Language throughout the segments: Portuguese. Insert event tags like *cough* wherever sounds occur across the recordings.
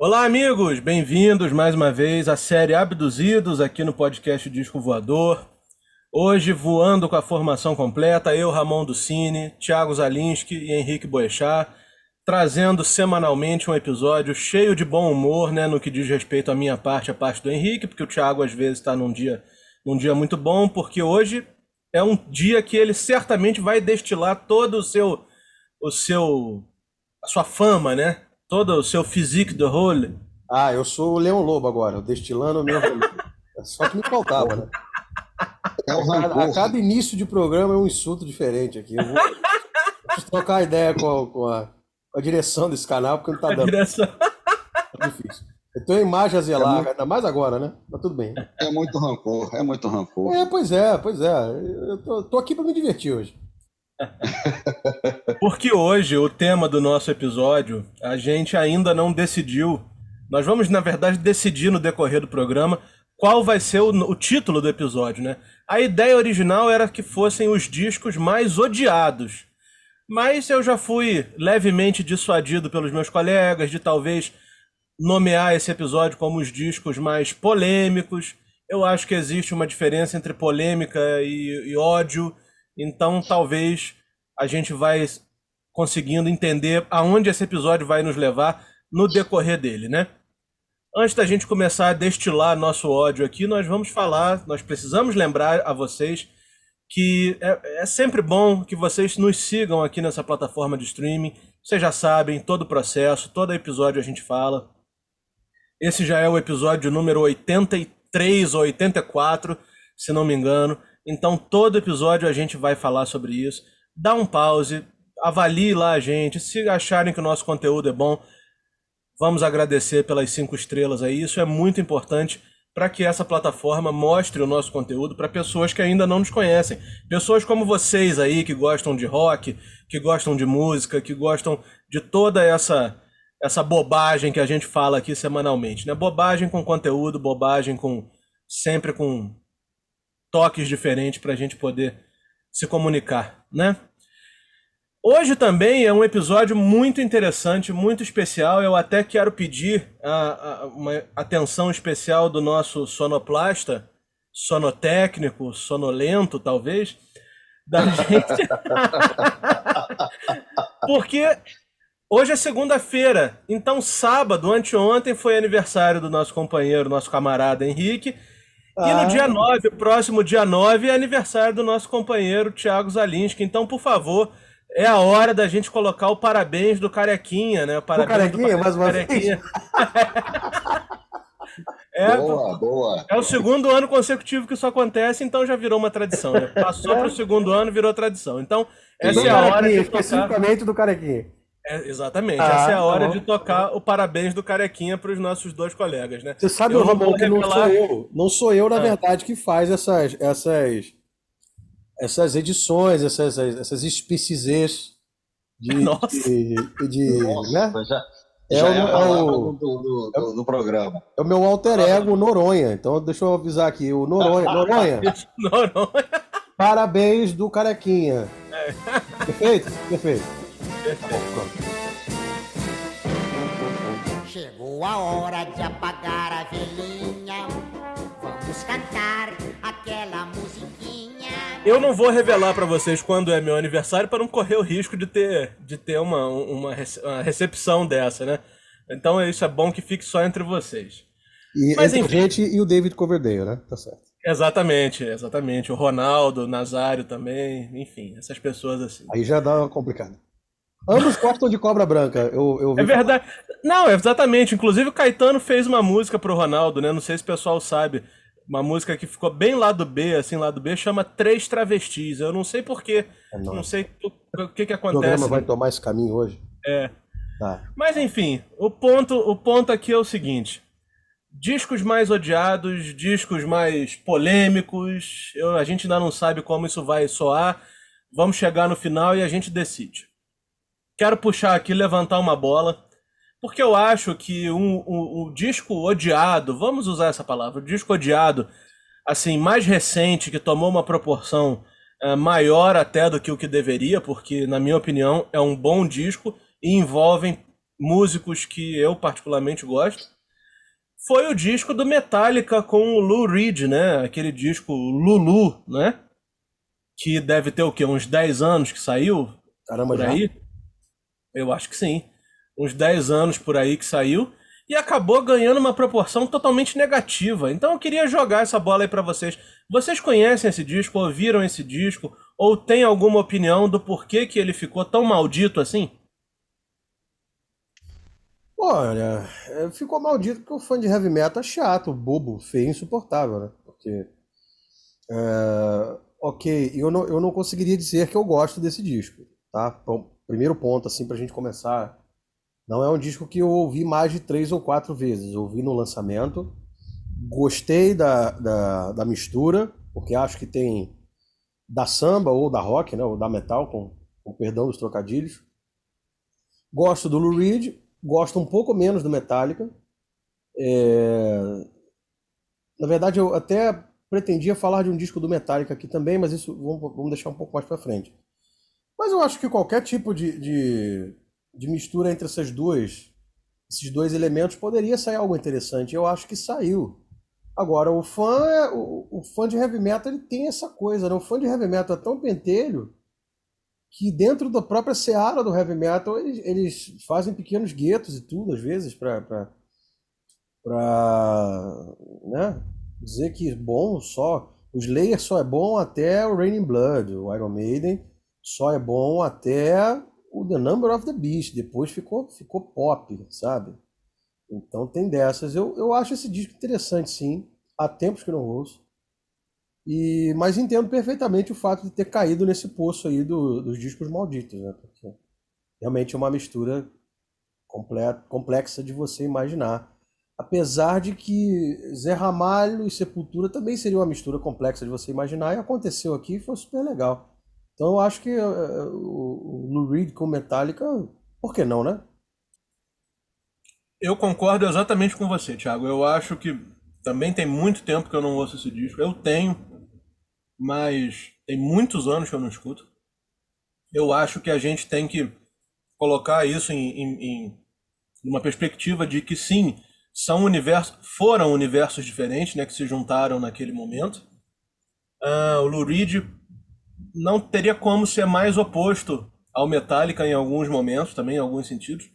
Olá, amigos! Bem-vindos mais uma vez à série Abduzidos aqui no podcast Disco Voador. Hoje, voando com a formação completa, eu, Ramon Ducini, Thiago Zalinski e Henrique Boechat, trazendo semanalmente um episódio cheio de bom humor, né, no que diz respeito à minha parte, a parte do Henrique, porque o Thiago às vezes está num dia, num dia muito bom, porque hoje é um dia que ele certamente vai destilar todo o seu, o seu, a sua fama, né? Todo o seu physique de role. Ah, eu sou o Leão Lobo agora, destilando o meu É só que me faltava, né? É a, cada, a cada início de programa é um insulto diferente aqui. Eu vou, vou trocar ideia com a, com, a, com a, direção desse canal, porque não tá dando. Direção... É difícil. Eu tenho a imagem a zelar, é muito... ainda mais agora, né? Mas tudo bem. É muito rancor, é muito rancor. É, pois é, pois é. Eu tô, tô aqui para me divertir hoje. *laughs* Porque hoje, o tema do nosso episódio, a gente ainda não decidiu. Nós vamos, na verdade, decidir no decorrer do programa qual vai ser o, o, título do episódio, né? A ideia original era que fossem os discos mais odiados. Mas eu já fui levemente dissuadido pelos meus colegas de talvez nomear esse episódio como os discos mais polêmicos. Eu acho que existe uma diferença entre polêmica e, e ódio. Então, talvez a gente vai conseguindo entender aonde esse episódio vai nos levar no decorrer dele, né? Antes da gente começar a destilar nosso ódio aqui, nós vamos falar, nós precisamos lembrar a vocês que é, é, sempre bom que vocês nos sigam aqui nessa plataforma de streaming. Vocês já sabem todo o processo, todo episódio a gente fala. Esse já é o episódio número 83 ou 84, se não me engano. Então, todo episódio a gente vai falar sobre isso. Dá um pause, avalie lá a gente. Se acharem que o nosso conteúdo é bom, Vamos agradecer pelas cinco estrelas aí. Isso é muito importante para que essa plataforma mostre o nosso conteúdo para pessoas que ainda não nos conhecem. Pessoas como vocês aí, que gostam de rock, que gostam de música, que gostam de toda essa essa bobagem que a gente fala aqui semanalmente, né? Bobagem com conteúdo, bobagem com sempre com toques diferentes para a gente poder se comunicar, né? Hoje também é um episódio muito interessante, muito especial. Eu até quero pedir a, a, uma atenção especial do nosso sonoplasta, sonotécnico, sonolento, talvez, da *laughs* gente. Porque hoje é segunda-feira, então sábado, anteontem, foi aniversário do nosso companheiro, nosso camarada Henrique. E no ah. dia 9, próximo dia 9, é aniversário do nosso companheiro Thiago Zalinski. Então, por favor é a hora da gente colocar o parabéns do Carequinha, né? O parabéns o Carequinha, do mais uma Carequinha. *laughs* é, boa, boa. É o segundo ano consecutivo que isso acontece, então já virou uma tradição. Né? *laughs* Passou para o segundo ano, virou tradição. Então, essa é a hora de tocar... Especificamente do Carequinha. É, exatamente, ah, essa é a hora tá de tocar o parabéns do Carequinha para os nossos dois colegas, né? Você sabe, eu Ramon, que não sou eu. Não sou eu, na ah. verdade, que faz essas, essas essas edições, essas, essas especizes de, de, de, Nossa, né? já, é, já o, é, é o, do, do, do, do, programa. É o meu alter ego Noronha. Então deixa eu avisar aqui, o Noronha. *laughs* Noronha. Noronha. Parabéns do Carequinha. É. Perfeito? Perfeito. Chegou a hora de apagar a velhinha. Vamos cantar aquela musiquinha. Eu não vou revelar para vocês quando é meu aniversário para não correr o risco de ter, de ter uma, uma, uma recepção dessa, né? Então isso é bom que fique só entre vocês. E Mas, entre enfim, a gente e o David Coverdale, né? Tá certo. Exatamente, exatamente. O Ronaldo, o Nazário também, enfim, essas pessoas assim. Aí já dá uma complicada. Ambos gostam de cobra branca. Eu, eu é verdade. Falar. Não, exatamente. Inclusive o Caetano fez uma música pro Ronaldo, né? Não sei se o pessoal sabe uma música que ficou bem lá do B, assim, lá do B, chama Três Travestis. Eu não sei porquê, é não sei o que que acontece. O programa vai tomar esse caminho hoje? É. Tá. Mas enfim, o ponto, o ponto aqui é o seguinte. Discos mais odiados, discos mais polêmicos, eu, a gente ainda não sabe como isso vai soar. Vamos chegar no final e a gente decide. Quero puxar aqui, levantar uma bola porque eu acho que um, um, um, disco odiado, vamos usar essa palavra, o disco odiado, assim, mais recente, que tomou uma proporção uh, maior até do que o que deveria, porque, na minha opinião, é um bom disco e envolvem músicos que eu particularmente gosto, foi o disco do Metallica com o Lou Reed, né? Aquele disco Lulu, né? Que deve ter o quê? Uns 10 anos que saiu? Caramba, por aí? Eu acho que sim. Uns 10 anos por aí que saiu e acabou ganhando uma proporção totalmente negativa. Então eu queria jogar essa bola aí para vocês. Vocês conhecem esse disco, ouviram esse disco ou tem alguma opinião do porquê que ele ficou tão maldito assim? Olha, é, ficou maldito porque o fã de heavy metal é chato, bobo, feio, insuportável, né? Porque. É, ok, eu não, eu não conseguiria dizer que eu gosto desse disco, tá? Bom, primeiro ponto, assim, pra gente começar. Não é um disco que eu ouvi mais de três ou quatro vezes. Eu ouvi no lançamento, gostei da, da, da mistura, porque acho que tem da samba ou da rock, né? Ou da metal, com, com perdão dos trocadilhos. Gosto do Lou Reed, gosto um pouco menos do Metallica. É... Na verdade, eu até pretendia falar de um disco do Metallica aqui também, mas isso vamos deixar um pouco mais para frente. Mas eu acho que qualquer tipo de, de, de, mistura entre essas duas, esses dois elementos poderia sair algo interessante. Eu acho que saiu. Agora, o fã, é, o, o fã de heavy metal ele tem essa coisa, né? O fã de heavy metal é tão pentelho que dentro da própria seara do heavy metal eles, eles fazem pequenos guetos e tudo, às vezes, para né, dizer que bom só. O Slayer só é bom até o Raining Blood, o Iron Maiden só é bom até o The Number of the Beast, depois ficou, ficou pop, sabe? Então tem dessas. Eu, eu acho esse disco interessante, sim. Há tempos que não ouço. E, mas entendo perfeitamente o fato de ter caído nesse poço aí do, dos discos malditos, né? Porque realmente é uma mistura completa, complexa de você imaginar. Apesar de que Zé Ramalho e Sepultura também seria uma mistura complexa de você imaginar, e aconteceu aqui e foi super legal. Então eu acho que uh, o, Lou Reed com Metallica, por que não, né? Eu concordo exatamente com você, Thiago. Eu acho que também tem muito tempo que eu não ouço esse disco. Eu tenho mas tem muitos anos que eu não escuto. Eu acho que a gente tem que colocar isso em, em, em uma perspectiva de que sim, são universos, foram universos diferentes, né, que se juntaram naquele momento. Uh, o Lou Reed não teria como ser mais oposto ao Metallica em alguns momentos, também em alguns sentidos.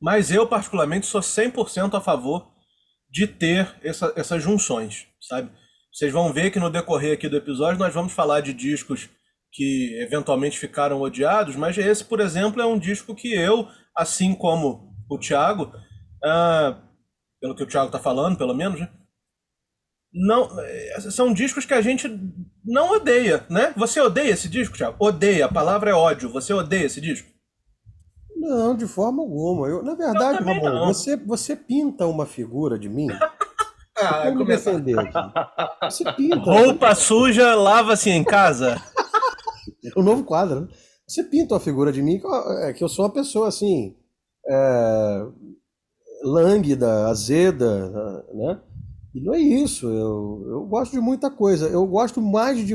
Mas eu, particularmente, sou 100% a favor de ter essa, essas junções, sabe? Vocês vão ver que no decorrer aqui do episódio nós vamos falar de discos que eventualmente ficaram odiados, mas esse, por exemplo, é um disco que eu, assim como o Thiago, uh, pelo que o Thiago está falando, pelo menos, né? não eh, são discos que a gente não odeia, né? Você odeia esse disco, Thiago? Odeia, a palavra é ódio. Você odeia esse disco? Não, de forma alguma. Eu, na verdade, eu Ramon, você, você pinta uma figura de mim *laughs* Ah, defender aqui? Você pinta. Roupa suja, lava-se em casa. *laughs* o novo quadro, né? Você pinta uma figura de mim é que eu sou uma pessoa assim. É, lânguida, azeda, né? E não é isso. Eu, eu gosto de muita coisa. Eu gosto mais de.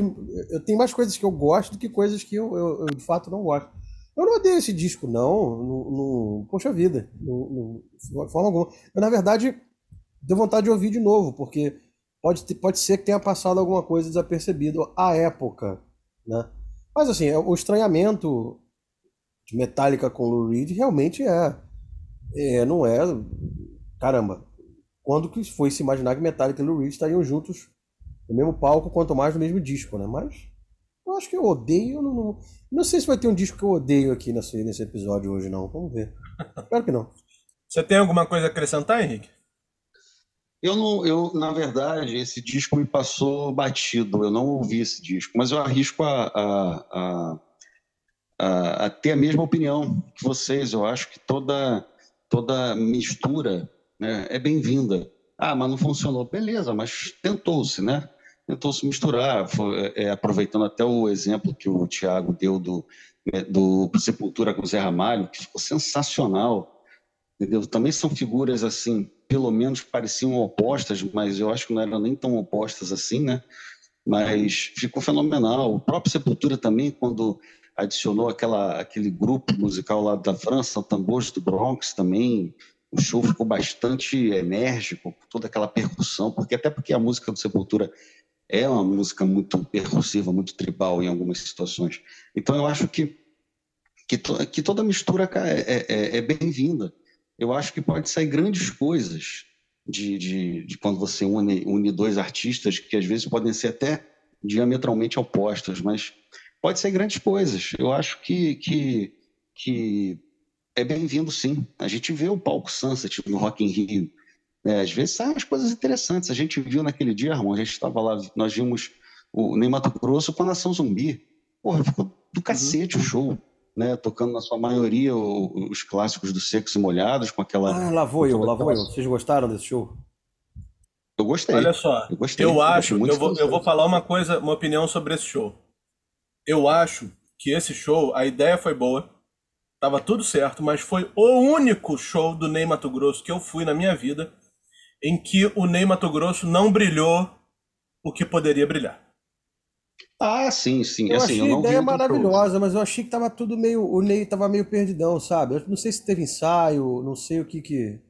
Eu tenho mais coisas que eu gosto do que coisas que eu, eu, eu de fato não gosto. Eu não odeio esse disco, não. No, poxa vida. De forma alguma. Eu, na verdade, deu vontade de ouvir de novo, porque pode, pode ser que tenha passado alguma coisa desapercebido à época, né? Mas assim, o estranhamento de Metallica com Lou Reed realmente é, é não é, caramba, quando que foi se imaginar que Metallica e Lou Reed estariam juntos no mesmo palco, quanto mais no mesmo disco, né? Mas eu acho que eu odeio, não, não, não sei se vai ter um disco que eu odeio aqui nesse, nesse episódio hoje não, vamos ver. *laughs* Espero que não. Você tem alguma coisa a acrescentar, Henrique? Eu não, eu na verdade esse disco me passou batido. Eu não ouvi esse disco, mas eu arrisco a, a, a, a ter a mesma opinião que vocês. Eu acho que toda toda mistura né, é bem-vinda. Ah, mas não funcionou. Beleza, mas tentou-se, né? Tentou-se misturar, foi, é, aproveitando até o exemplo que o Tiago deu do, né, do Sepultura com o Zé Ramalho, que ficou sensacional. Entendeu? Também são figuras assim pelo menos pareciam opostas, mas eu acho que não eram nem tão opostas assim, né? Mas ficou fenomenal. O próprio Sepultura também, quando adicionou aquela, aquele grupo musical lá da França, Tambores do Bronx também. O show ficou bastante enérgico, toda aquela percussão, porque até porque a música do Sepultura é uma música muito percussiva, muito tribal em algumas situações. Então eu acho que que, to, que toda mistura é, é, é bem-vinda. Eu acho que pode sair grandes coisas de, de, de quando você une, une dois artistas que às vezes podem ser até diametralmente opostos, mas pode ser grandes coisas. Eu acho que, que, que é bem-vindo, sim. A gente vê o palco Sunset no Rock in Rio. É, às vezes saem umas coisas interessantes. A gente viu naquele dia, Armão, a gente estava lá, nós vimos o Ney Mato Grosso com a Nação Zumbi. Porra, ficou do cacete uhum. o show. Né, tocando na sua maioria os clássicos do Secos e Molhados, com aquela. Ah, lá vou eu, lá vou eu. Vocês gostaram desse show? Eu gostei. Olha só, eu, gostei, eu acho, eu vou, eu vou falar uma coisa, uma opinião sobre esse show. Eu acho que esse show, a ideia foi boa, tava tudo certo, mas foi o único show do Ney Mato Grosso que eu fui na minha vida em que o Ney Mato Grosso não brilhou o que poderia brilhar. Ah, sim, sim. Eu assim, achei eu a ideia maravilhosa, show. mas eu achei que tava tudo meio. O Ney tava meio perdidão, sabe? Eu não sei se teve ensaio, não sei o que que.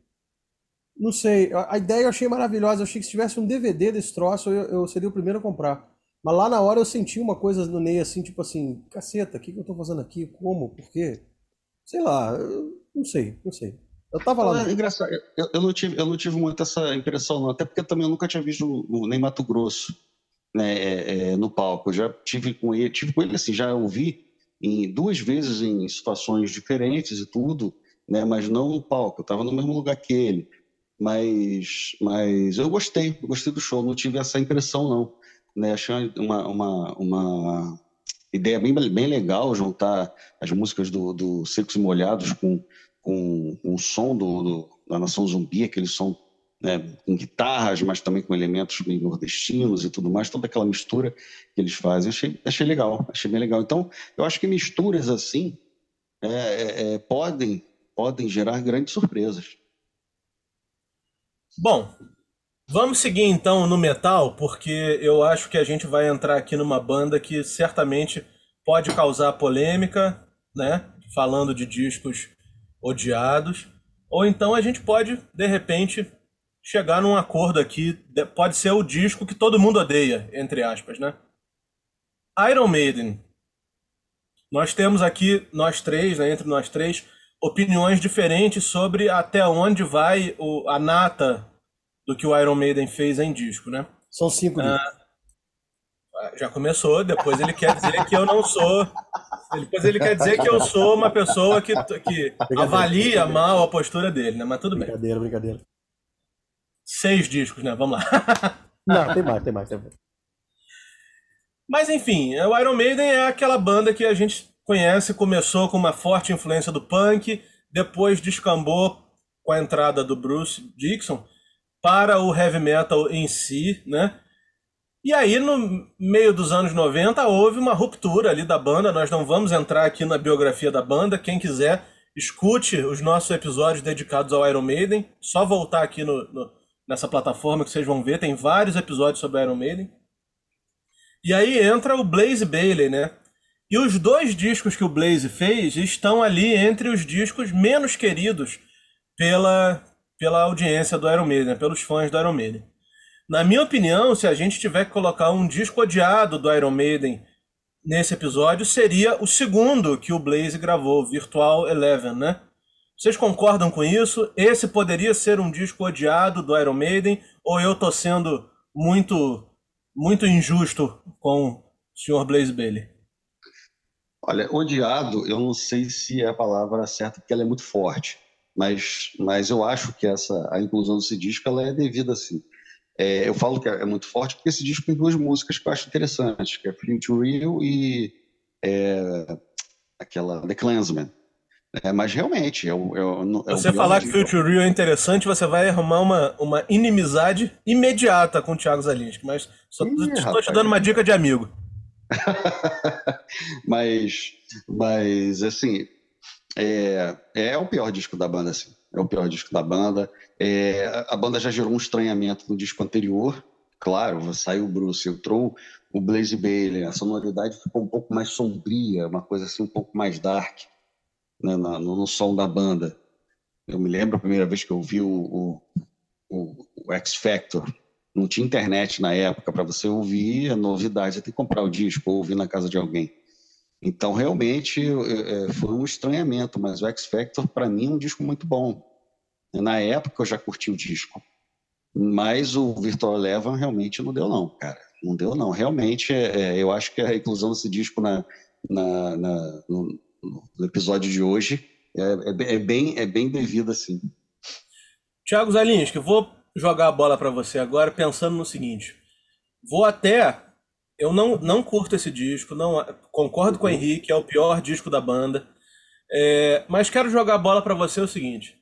Não sei. A ideia eu achei maravilhosa. Eu achei que se tivesse um DVD desse troço, eu, eu seria o primeiro a comprar. Mas lá na hora eu senti uma coisa no Ney assim, tipo assim, caceta, o que, que eu tô fazendo aqui? Como? Por quê? Sei lá, não sei, não sei. Eu tava lá. É, engraçado, eu, eu, não tive, eu não tive muito essa impressão, não. Até porque também eu nunca tinha visto o Ney Mato Grosso né, é, é, no palco. Eu já tive com ele, tive com ele assim, já ouvi em duas vezes em situações diferentes e tudo, né, mas não no palco. Eu estava no mesmo lugar que ele. Mas, mas eu gostei, eu gostei do show, não tive essa impressão, não. Né, achei uma, uma, uma ideia bem, bem legal juntar as músicas do, do Secos e Molhados com, com, com o som do, do, da Nação Zumbi, aquele som né, com guitarras, mas também com elementos nordestinos e tudo mais, toda aquela mistura que eles fazem. Achei, achei legal, achei bem legal. Então, eu acho que misturas assim é, é, é, podem, podem gerar grandes surpresas. Bom, vamos seguir então no metal, porque eu acho que a gente vai entrar aqui numa banda que certamente pode causar polêmica, né? Falando de discos odiados. Ou então a gente pode, de repente, chegar num acordo aqui. Pode ser o disco que todo mundo odeia, entre aspas, né? Iron Maiden. Nós temos aqui, nós três, né, entre nós três, opiniões diferentes sobre até onde vai o, a nata do que o Iron Maiden fez em disco, né? São cinco ah, Já começou, depois ele quer dizer que eu não sou. Depois ele quer dizer que eu sou uma pessoa que, que avalia mal a postura dele, né? Mas tudo bem. Brincadeira, brincadeira. Seis discos, né? Vamos lá. *laughs* Não, tem mais, tem mais, tem mais. Mas enfim, o Iron Maiden é aquela banda que a gente conhece, começou com uma forte influência do punk, depois descambou com a entrada do Bruce Dixon para o heavy metal em si, né? E aí, no meio dos anos 90, houve uma ruptura ali da banda. Nós não vamos entrar aqui na biografia da banda. Quem quiser, escute os nossos episódios dedicados ao Iron Maiden. Só voltar aqui no, no nessa plataforma que vocês vão ver, tem vários episódios sobre Iron Maiden. E aí entra o Blaze Bailey, né? E os dois discos que o Blaze fez estão ali entre os discos menos queridos pela, pela audiência do Iron Maiden, pelos fãs do Iron Maiden. Na minha opinião, se a gente tiver que colocar um disco odiado do Iron Maiden nesse episódio, seria o segundo que o Blaze gravou, Virtual Eleven, né? Vocês concordam com isso? Esse poderia ser um disco odiado do Iron Maiden ou eu tô sendo muito muito injusto com o Sr. Blaze Bailey? Olha, odiado, eu não sei se é a palavra certa porque ela é muito forte, mas mas eu acho que essa a inclusão desse disco ela é devida assim. É, eu falo que é muito forte porque esse disco tem duas músicas que eu acho interessantes, que é Free to Real e é, aquela The Clansman. É, mas realmente, eu, eu, eu você falar que Future Real é interessante, você vai arrumar uma, uma inimizade imediata com o Thiago Zalinski, mas só estou te dando uma dica de amigo. *laughs* mas, mas, assim, é, é o pior disco da banda, assim. É o pior disco da banda. É, a banda já gerou um estranhamento no disco anterior, claro, saiu o Bruce, entrou o Blaze Bailey, a sonoridade ficou um pouco mais sombria, uma coisa assim um pouco mais dark né, no, no, som da banda. Eu me lembro a primeira vez que eu vi o, o, o, o X Factor, não tinha internet na época para você ouvir a novidade, você tem que comprar o disco ou ouvir na casa de alguém. Então, realmente, é, foi um estranhamento, mas o X Factor, para mim, é um disco muito bom. Na época, eu já curti o disco. Mas o Virtual Eleven realmente não deu, não, cara. Não deu, não. Realmente, é, é eu acho que a inclusão desse disco na, na, na no, no, episódio de hoje é, é, é, bem, é bem devido, assim. Tiago Zalinski, vou jogar a bola para você agora pensando no seguinte. Vou até eu não, não curto esse disco, não concordo com o Henrique, é o pior disco da banda. É, mas quero jogar a bola para você o seguinte: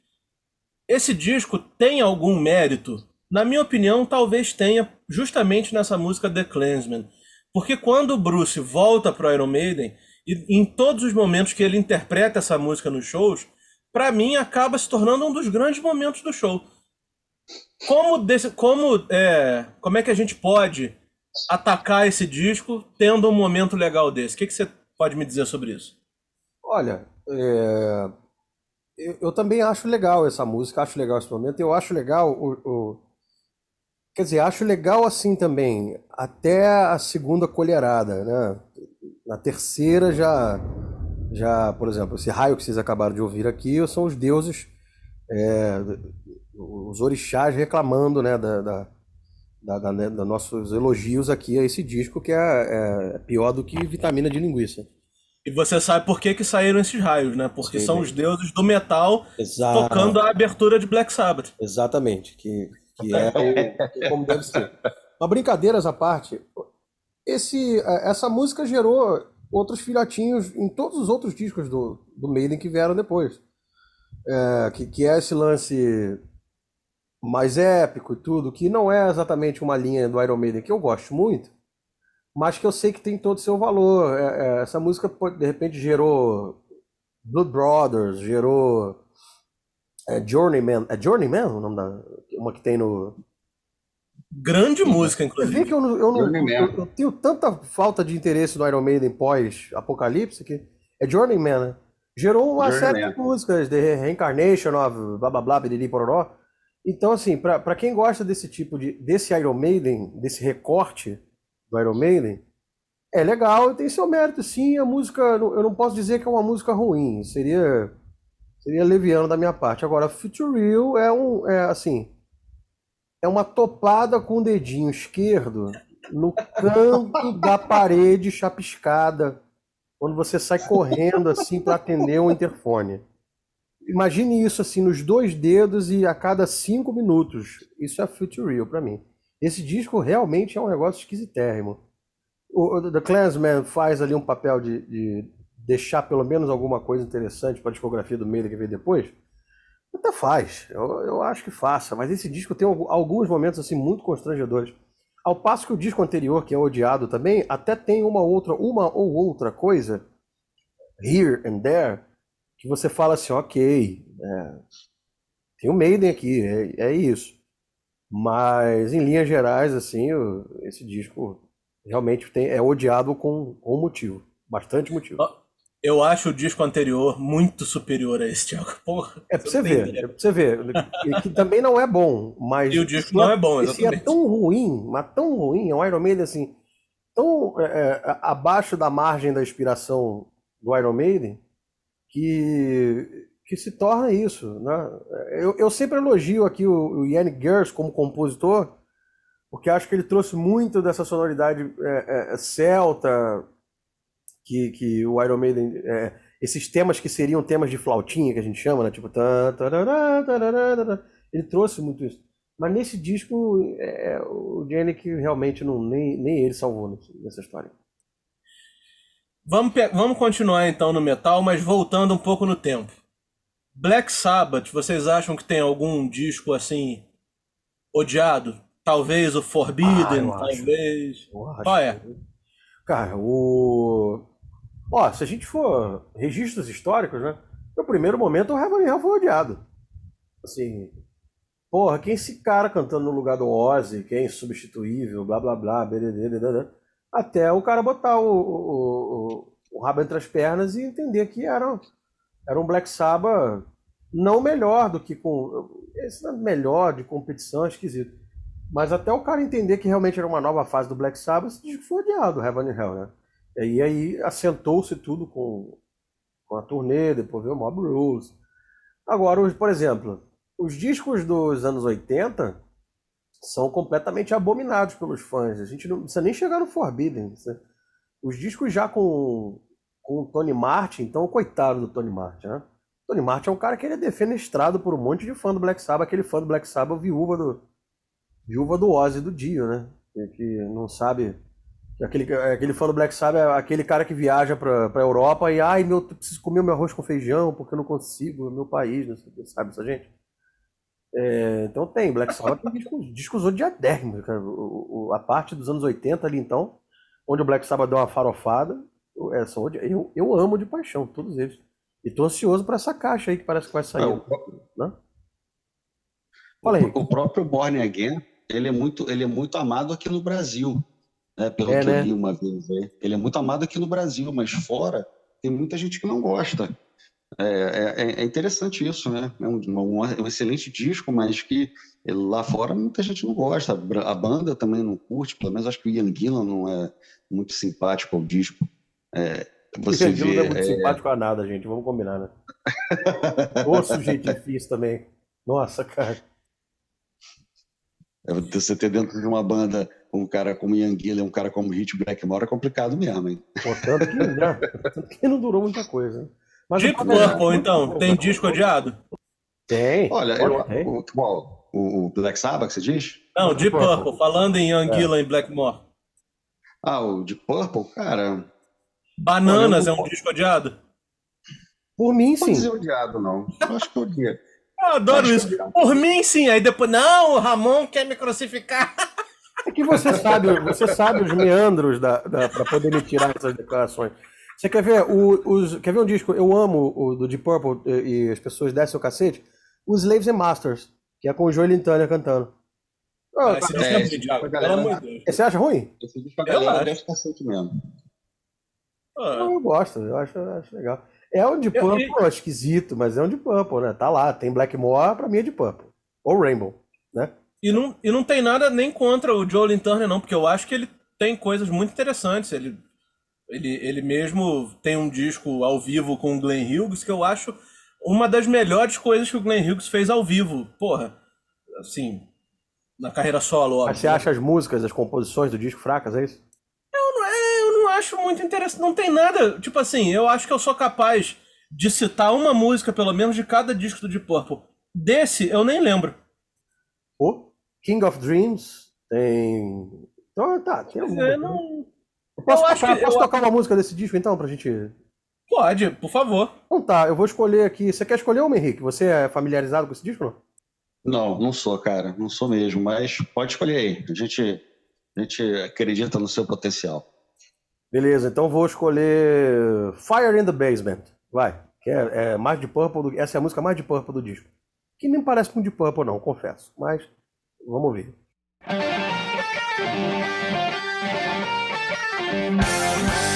esse disco tem algum mérito? Na minha opinião, talvez tenha, justamente nessa música The Clansman. Porque quando o Bruce volta pro Iron Maiden, e em todos os momentos que ele interpreta essa música nos shows, para mim acaba se tornando um dos grandes momentos do show. Como, desse, como, é, como é que a gente pode atacar esse disco tendo um momento legal desse? O que, que você pode me dizer sobre isso? Olha, é... eu, eu, também acho legal essa música, acho legal esse momento. Eu acho legal o, o, Quer dizer, acho legal assim também, até a segunda colherada, né? Na terceira já, já, por exemplo, esse raio que vocês acabaram de ouvir aqui são os deuses, é, os orixás reclamando, né, da, da da, da, né, da, nossos elogios aqui a esse disco, que é, é, pior do que vitamina de linguiça. E você sabe por que, que saíram esses raios, né? Porque Sim, são os deuses do metal Exato. tocando a abertura de Black Sabbath. Exatamente, que, que é o, *laughs* como deve ser. Mas brincadeiras à parte, esse, é, essa música gerou outros filhotinhos em todos os outros discos do, do Maiden que vieram depois. É, que, que é esse lance mais épico e tudo, que não é exatamente uma linha do Iron Maiden que eu gosto muito, mas que eu sei que tem todo o seu valor. É, é, essa música, de repente, gerou Blood Brothers, gerou é, Journeyman. É Journeyman o nome da. Uma que tem no. Grande música, inclusive. Você vê que eu, não, eu, não, eu, eu, tenho tanta falta de interesse no Iron Maiden pós-Apocalipse que é Journeyman, né? Gerou uma Journeyman. série de músicas, The Reincarnation of blá blá blá, biriri, pororó. Então, assim, para quem gosta desse tipo de. desse Iron Maiden, desse recorte do Iron Maiden, é legal e tem seu mérito, sim. A música. Eu não posso dizer que é uma música ruim. Seria. Seria leviano da minha parte. Agora, Future Real é um. É assim. É uma topada com o dedinho esquerdo no canto da parede chapiscada. Quando você sai correndo assim para atender o interfone. Imagine isso assim nos dois dedos e a cada cinco minutos. Isso é Future Real para mim. Esse disco realmente é um negócio esquisitérrimo. O, o The Clansman faz ali um papel de, de deixar pelo menos alguma coisa interessante para a discografia do Maiden que veio depois. Até faz, eu, eu acho que faça, mas esse disco tem alguns momentos assim muito constrangedores. Ao passo que o disco anterior, que é odiado também, até tem uma outra, uma ou outra coisa, here and there, que você fala assim, ok, é, tem o Maiden aqui, é, é, isso. Mas em linhas gerais, assim, esse disco realmente tem, é odiado com, com motivo, bastante motivo. Eu acho o disco anterior muito superior a esse, Thiago. Porra, é pra você ver, é pra você ver. que também não é bom, mas. E o disco não é bom, exatamente. Esse é tão ruim, mas tão ruim, é um Iron Maiden assim, tão é, é abaixo da margem da inspiração do Iron Maiden, que, que se torna isso. Né? Eu, eu sempre elogio aqui o, o Yannick Gers como compositor, porque acho que ele trouxe muito dessa sonoridade é, é, celta, que, que o Iron Maiden. É, esses temas que seriam temas de flautinha, que a gente chama, né? Tipo. Ele trouxe muito isso. Mas nesse disco, é, o Yannick realmente não, nem, nem ele salvou nessa história. Vamos, vamos continuar então no metal, mas voltando um pouco no tempo. Black Sabbath, vocês acham que tem algum disco assim odiado? Talvez o Forbidden, ah, talvez. Qual é? Cara, o. Ó, se a gente for registros históricos, né? No primeiro momento o Heaven Hell foi odiado. Assim. porra, quem é esse cara cantando no lugar do Ozzy, quem é insubstituível, blá blá blá, beleza, até o cara botar o, o, o, o rabo entre as pernas e entender que era, era um Black Sabbath não melhor do que com. Esse é melhor de competição, é esquisito. Mas até o cara entender que realmente era uma nova fase do Black Sabbath, foi odiado, Heaven and Hell, né? E aí assentou-se tudo com, com a turnê, depois veio o Mob Rules. Agora, por exemplo, os discos dos anos 80 são completamente abominados pelos fãs. A gente não precisa nem chegar no Forbidden. Os discos já com, com o Tony Martin, então coitado do Tony Martin, né? Tony Martin é um cara que ele é defenestrado por um monte de fã do Black Sabbath, aquele fã do Black Sabbath, viúva do, viúva do Ozzy do Dio, né? Que, que não sabe. Que aquele, aquele fã do Black Sabbath é aquele cara que viaja pra, pra Europa e, ai, meu, preciso comer meu arroz com feijão porque eu não consigo, no meu país, não sei o que, sabe essa gente? É, então tem, Black Sabbath tem discos, discos odiadérrimos, cara. O, o, a parte dos anos 80 ali, então, onde o Black Sabbath deu uma farofada, é, são, eu, eu amo de paixão, todos eles. E tô ansioso para essa caixa aí que parece que vai sair. Não, né? Fala aí. O próprio Born Again, ele é muito, ele é muito amado aqui no Brasil. Né? Pelo é, que né? eu li uma vez. Ele é muito amado aqui no Brasil, mas fora tem muita gente que não gosta. É, é, é interessante isso, né? É um, um, um, excelente disco, mas que lá fora muita gente não gosta. A banda também não curte, pelo menos acho que o Ian Gillan não é muito simpático ao disco. É, você vê, não é muito é... simpático a nada, gente. Vamos combinar, né? *laughs* Ô sujeito difícil também. Nossa, cara. É, você ter dentro de uma banda um cara como Ian Gillan, um cara como Hit Blackmore é complicado mesmo, hein? Portanto que, *laughs* já, que não durou muita coisa. Né? Mas Deep Purple, então, tem disco odiado? Tem. Olha, eu, tem. O, qual? O, o, Black Sabbath, você diz? Não, Deep Purple, Purple. falando em Ian é. E Blackmore. Ah, o Deep Purple, cara, Bananas é um disco odiado? Por mim, sim. Não dizer odiado, não. Eu acho que odiado. Eu adoro isso. Por mim, sim. Aí depois, não, o Ramon quer me crucificar. É que você sabe, você sabe os meandros da, da para poder me tirar essas declarações. Você quer ver o, os, quer ver um disco? Eu amo o do Deep Purple e, e as pessoas descem o cacete. Os Slaves and Masters, que é com o Joel Tânia cantando. Ah, esse disco é, é, Thiago, pelo amor de Deus. Você acha ruim? Esse disco a galera desce cacete mesmo. Ah. Eu gosto, eu acho, eu acho legal. É um de Purple, eu... esquisito, mas é um de Purple, né? Tá lá, tem Blackmore, pra mim é de Purple. Ou Rainbow, né? E não, e não tem nada nem contra o Joe Turner, não, porque eu acho que ele tem coisas muito interessantes. Ele, ele, ele mesmo tem um disco ao vivo com o Glenn Hughes que eu acho uma das melhores coisas que o Glenn Hughes fez ao vivo. Porra, assim, na carreira solo. Óbvio. Mas você acha as músicas, as composições do disco fracas, é isso? acho muito interessante. Não tem nada. Tipo assim, eu acho que eu sou capaz de citar uma música, pelo menos, de cada disco do Deep Purple. Desse, eu nem lembro. O King of Dreams tem. Então, tá, tem alguma. Eu não. Posso, eu tocar, posso eu... tocar uma música desse disco então pra gente. Pode, por favor. Então tá, eu vou escolher aqui. Você quer escolher uma, Henrique? Você é familiarizado com esse disco não? Não, não sou, cara. Não sou mesmo, mas pode escolher aí. A gente, a gente acredita no seu potencial. Beleza, então vou escolher Fire in the Basement. Vai. Que é, é mais de Purple. Do, essa é a música mais de Purple do disco. Que nem parece muito de Purple, não, confesso. Mas vamos ver. Thank you.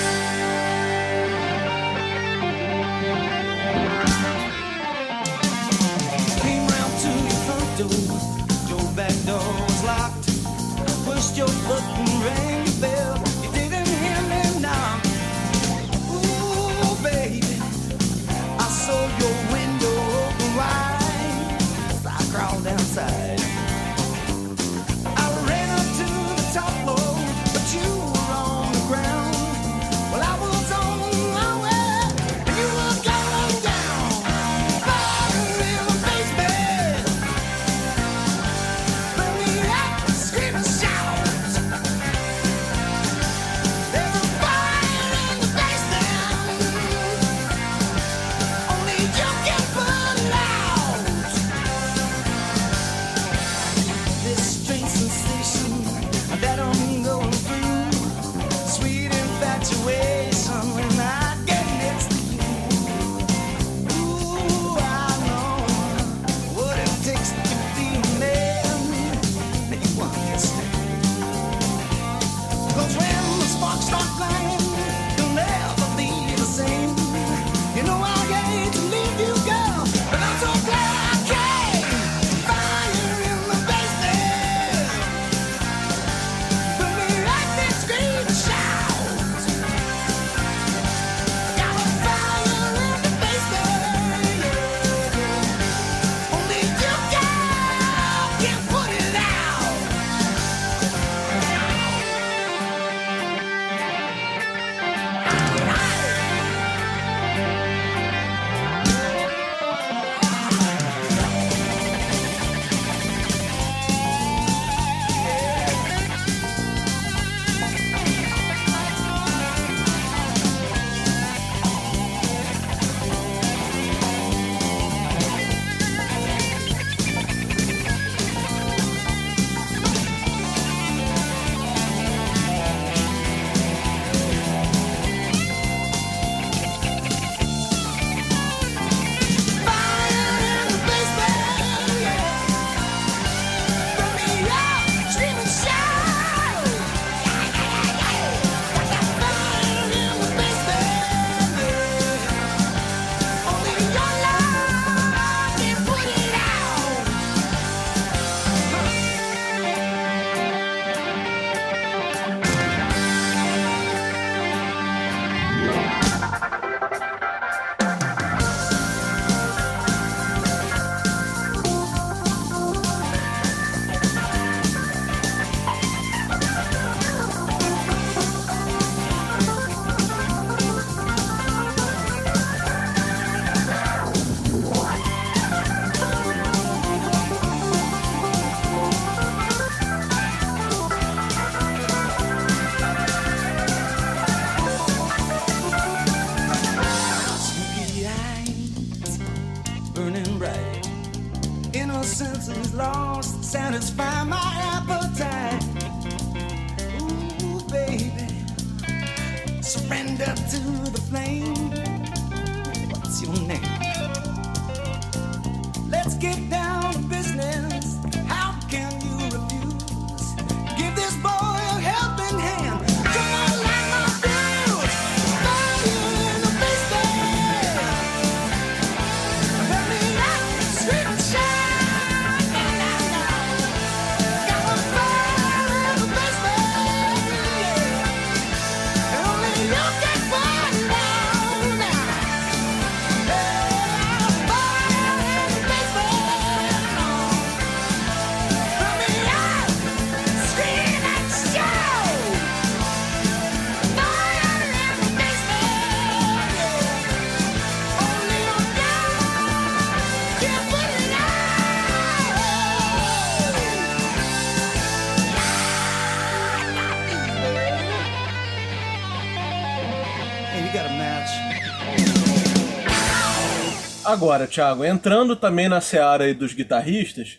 Agora, Thiago, entrando também na seara aí dos guitarristas,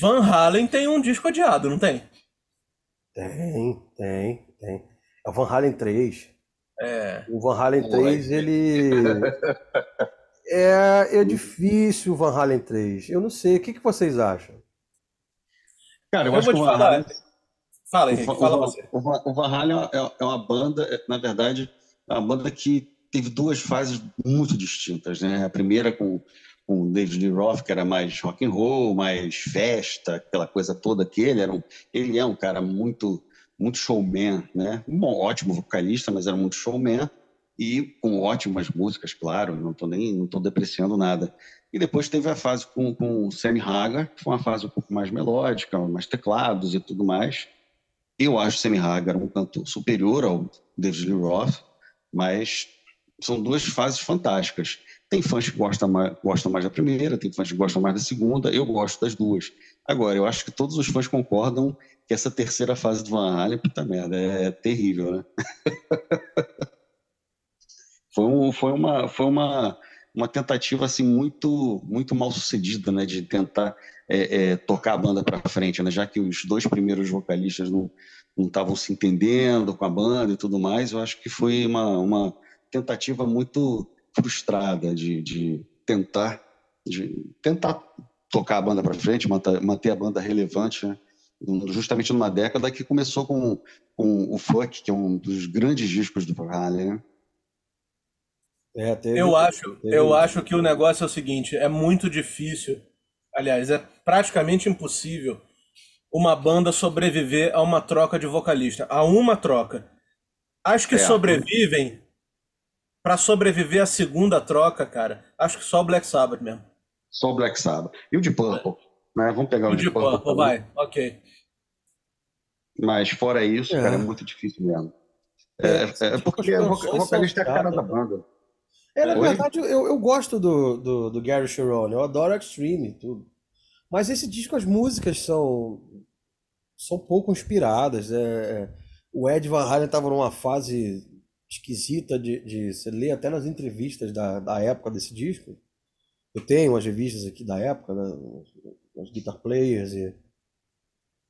Van Halen tem um disco adiado, não tem? Tem, tem, tem. É o Van Halen 3. É. O Van Halen 3, ele. *laughs* É, é difícil o Van Halen 3. Eu não sei. O que, que vocês acham? Cara, eu, Eu acho vou que te o Van falar. Halen, Fala, o Henrique, Van- fala o você. o Van- o Van Halen é, é uma banda, é, na verdade, é uma banda que teve duas fases muito distintas, né? A primeira com com o David Lee Roth, que era mais rock and roll, mais festa, aquela coisa toda que ele era um, ele é um cara muito muito showman, né? Um bom, ótimo vocalista, mas era muito showman e com ótimas músicas, claro, não tô nem não tô depreciando nada. E depois teve a fase com, com o Sammy Hagar, que foi uma fase um pouco mais melódica, mais teclados e tudo mais. Eu acho o Sammy Hagar um cantor superior ao David Lee Roth, mas são duas fases fantásticas. Tem fãs que gostam mais, gostam mais da primeira, tem fãs que gostam mais da segunda, eu gosto das duas. Agora, eu acho que todos os fãs concordam que essa terceira fase do Van Halen, puta merda, é terrível, né? *laughs* foi um, foi uma, foi uma, uma tentativa assim muito muito mal sucedida né de tentar é, é, tocar a banda para frente né já que os dois primeiros vocalistas não não estavam se entendendo com a banda e tudo mais eu acho que foi uma, uma tentativa muito frustrada de, de tentar de tentar tocar a banda para frente manter, manter a banda relevante né? justamente numa década que começou com, com o Fuck que é um dos grandes discos do Van Halen né? É, teve- Eu acho, teve- eu acho que o negócio é o seguinte, é muito difícil, aliás, é praticamente impossível uma banda sobreviver a uma troca de vocalista, a uma troca. Acho que É. sobrevivem para sobreviver à segunda troca, cara. Acho que só o Black Sabbath mesmo. Só o Black Sabbath. E o de Purple, né? Vamos pegar o, O de Purple, também. vai, ok. Mas fora isso, É. cara, é muito difícil mesmo. É, É, é tipo, porque voca- canções o vocalista é a cara da banda. É, na Oi? verdade, eu, eu gosto do, do, do Gary Cherone, eu adoro Extreme e tudo. Mas esse disco, as músicas são, são pouco inspiradas. É, é, o Ed Van Halen estava numa fase esquisita de, de você lê até nas entrevistas da, da época desse disco. Eu tenho umas revistas aqui da época, né, os Guitar Players e,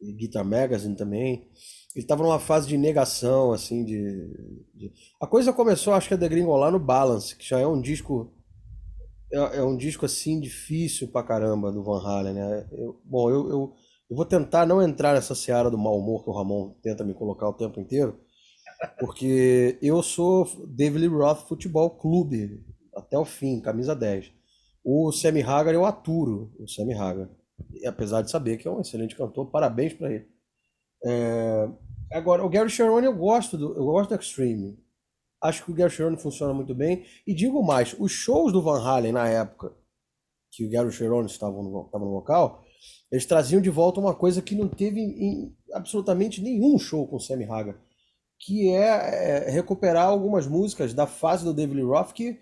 e Guitar Magazine também. Ele estava numa fase de negação, assim, de, de- A coisa começou, acho que a degringolar no Balance, que já é um disco... É, é um disco, assim, difícil pra caramba do Van Halen, né? Eu- bom, eu, eu, eu vou tentar não entrar nessa seara do mau humor que o Ramon tenta me colocar o tempo inteiro, porque eu sou David Lee Roth Futebol Clube, até o fim, camisa 10. O Sammy Hagar eu aturo, o Sammy Hagar. Apesar de saber que é um excelente cantor, parabéns pra ele. É, Agora, o Gary Cherone eu gosto do, eu gosto do Extreme. Acho que o Gary Cherone funciona muito bem. E digo mais, os shows do Van Halen na época que o Gary Cherone estava no, estava no local, eles traziam de volta uma coisa que não teve em absolutamente nenhum show com o Sammy Hagar, que é, é recuperar algumas músicas da fase do David Lee Roth que,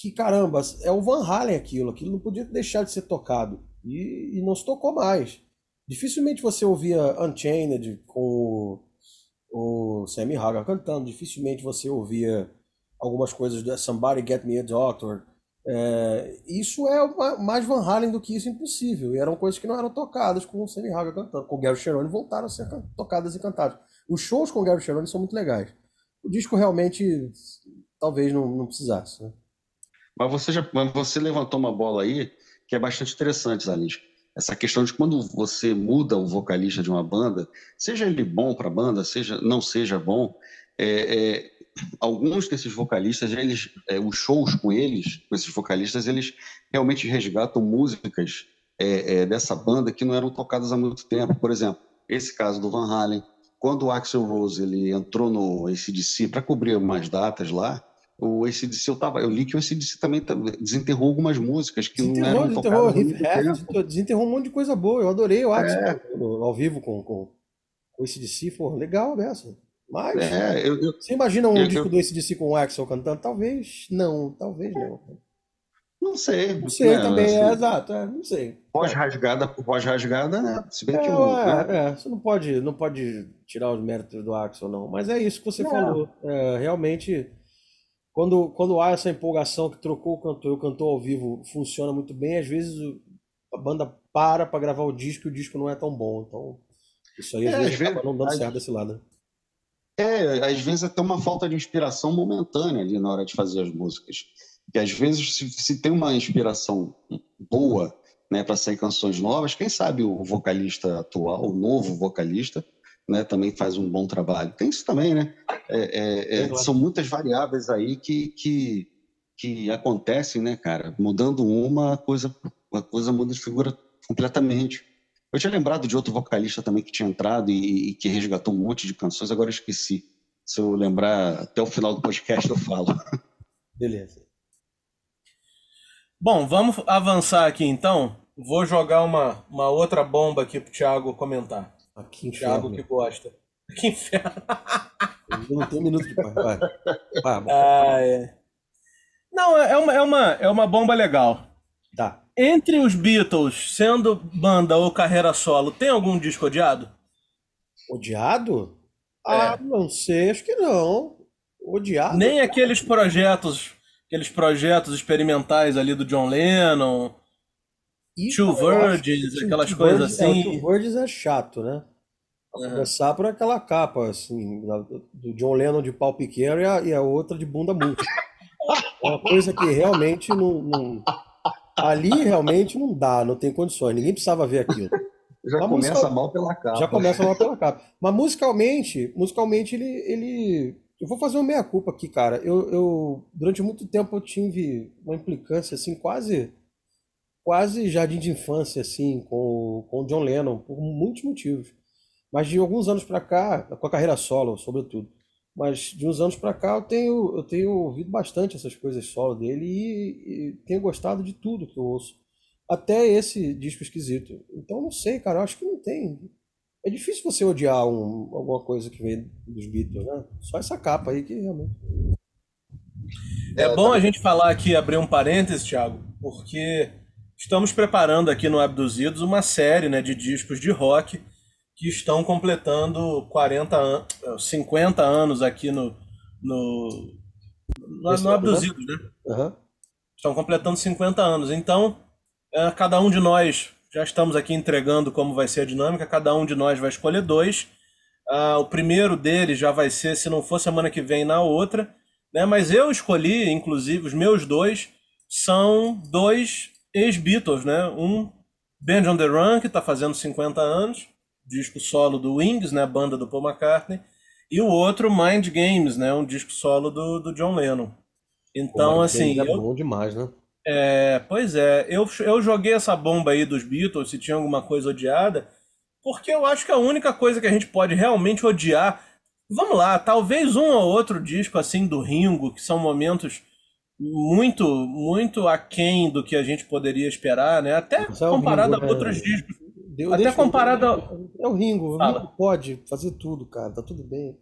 que caramba, é o Van Halen aquilo, aquilo não podia deixar de ser tocado e, e não se tocou mais. Dificilmente você ouvia Unchained com o, o Sammy Hagar cantando, dificilmente você ouvia algumas coisas do Somebody Get Me a Doctor É, isso é uma- mais Van Halen do que isso impossível. E eram coisas que não eram tocadas com o Sammy Hagar cantando. Com o Gary Cherone voltaram a ser tocadas e cantadas. Os shows com o Gary Cherone são muito legais. O disco realmente talvez não, não precisasse. né? Mas você já mas você levantou uma bola aí que é bastante interessante, Zanis. Essa questão de quando você muda o vocalista de uma banda, seja ele bom para a banda, seja não seja bom, é, é, alguns desses vocalistas, eles, é, os shows com eles, com esses vocalistas, eles realmente resgatam músicas é, é, dessa banda que não eram tocadas há muito tempo. Por exemplo, esse caso do Van Halen, quando o Axel Rose ele entrou no ACDC para cobrir umas datas lá, o ACDC eu, tava, eu li que o ACDC também desenterrou algumas músicas que não Desenterrou, eram desenterrou tocadas desenterrou um monte de coisa boa. Eu adorei o Axel É. ao vivo com, com, com esse DC. Pô, legal dessa. Mas É, eu, eu, você imagina um eu- disco eu- do ACDC com o Axel cantando? Talvez não, talvez não. Não sei. Não sei né, também, assim, é exato, é, não sei. Voz rasgada por voz rasgada, né? Se bem É, que o, né? é, é, você não pode, não pode tirar os méritos do Axel, não. Mas é isso que você Não. falou. É, realmente, quando, quando há essa empolgação que trocou o cantor e o cantor ao vivo funciona muito bem, às vezes a banda para para gravar o disco e o disco não é tão bom. Então, isso aí às É, vezes às vezes- acaba não dando certo desse lado. É, às vezes até uma falta de inspiração momentânea ali na hora de fazer as músicas. Porque às vezes, se, se tem uma inspiração boa né, para sair canções novas, quem sabe o vocalista atual, o novo vocalista, né, também faz um bom trabalho. Tem isso também, né? É, é, é, são muitas variáveis aí que, que, que acontecem, né, cara? Mudando uma, a coisa, a coisa muda de figura completamente. Eu tinha lembrado de outro vocalista também que tinha entrado e, e que resgatou um monte de canções, agora eu esqueci. Se eu lembrar até o final do podcast, eu falo. Beleza. Bom, vamos avançar aqui então. Vou jogar uma, uma outra bomba aqui pro Thiago comentar. Aqui Thiago inferno. que gosta. *laughs* Que inferno. Eu não tenho um minuto de paz. Vai. Vai, Ah, é. Não, é uma, é, uma, é uma bomba legal. Tá. Entre os Beatles, sendo banda ou carreira solo, tem algum disco odiado? Odiado? É. Ah, não sei, acho que não. Odiado? Nem aqueles projetos, aqueles projetos experimentais ali do John Lennon, Isso Two Virgins, que aquelas Two coisas é, o assim. Two Virgins é chato, né? É. começar por aquela capa, assim, do John Lennon de pau pequeno e a, e a outra de bunda murcha. *laughs* É uma coisa que realmente não, não- Ali realmente não dá, não tem condições. Ninguém precisava ver aquilo. *laughs* Já começa música- mal pela capa. Já começa lá pela capa. Mas musicalmente, musicalmente ele, ele... Eu vou fazer uma meia-culpa aqui, cara. Eu, eu, durante muito tempo eu tive uma implicância, assim, quase, quase jardim de infância, assim, com, com o John Lennon, por muitos motivos. Mas de alguns anos pra cá, com a carreira solo, sobretudo. Mas de uns anos pra cá eu tenho, eu tenho ouvido bastante essas coisas solo dele e, e tenho gostado de tudo que eu ouço. Até esse disco esquisito. Então não sei, cara, eu acho que não tem. É difícil você odiar um- alguma coisa que vem dos Beatles, né? Só essa capa aí que realmente. É bom a gente falar aqui, abrir um parênteses, Thiago, porque estamos preparando aqui no Abduzidos uma série né, de discos de rock que estão completando 40 anos, 50 anos aqui no, no, no, no né? Abduzidos, né? Aham. Estão completando 50 anos. Então, é, cada um de nós, já estamos aqui entregando como vai ser a dinâmica, cada um de nós vai escolher dois. Ah, o primeiro deles já vai ser, se não for semana que vem, na outra. Né? Mas eu escolhi, inclusive, os meus dois são dois ex-Beatles, né? Um, Band on the Run, que está fazendo 50 anos, disco solo do Wings, né? Banda do Paul McCartney. E o outro, Mind Games, né? Um disco solo do, do John Lennon. Então, Pô, assim, é eu, bom demais, né? É, pois é, eu, eu joguei essa bomba aí dos Beatles, se tinha alguma coisa odiada, porque eu acho que a única coisa que a gente pode realmente odiar, vamos lá, talvez um ou outro disco assim do Ringo, que são momentos muito, muito aquém do que a gente poderia esperar, né? Até é comparado Ringo, a outros né? discos. Deu- Até comparado a- É o Ringo, o. Ringo pode fazer tudo, cara, tá tudo bem.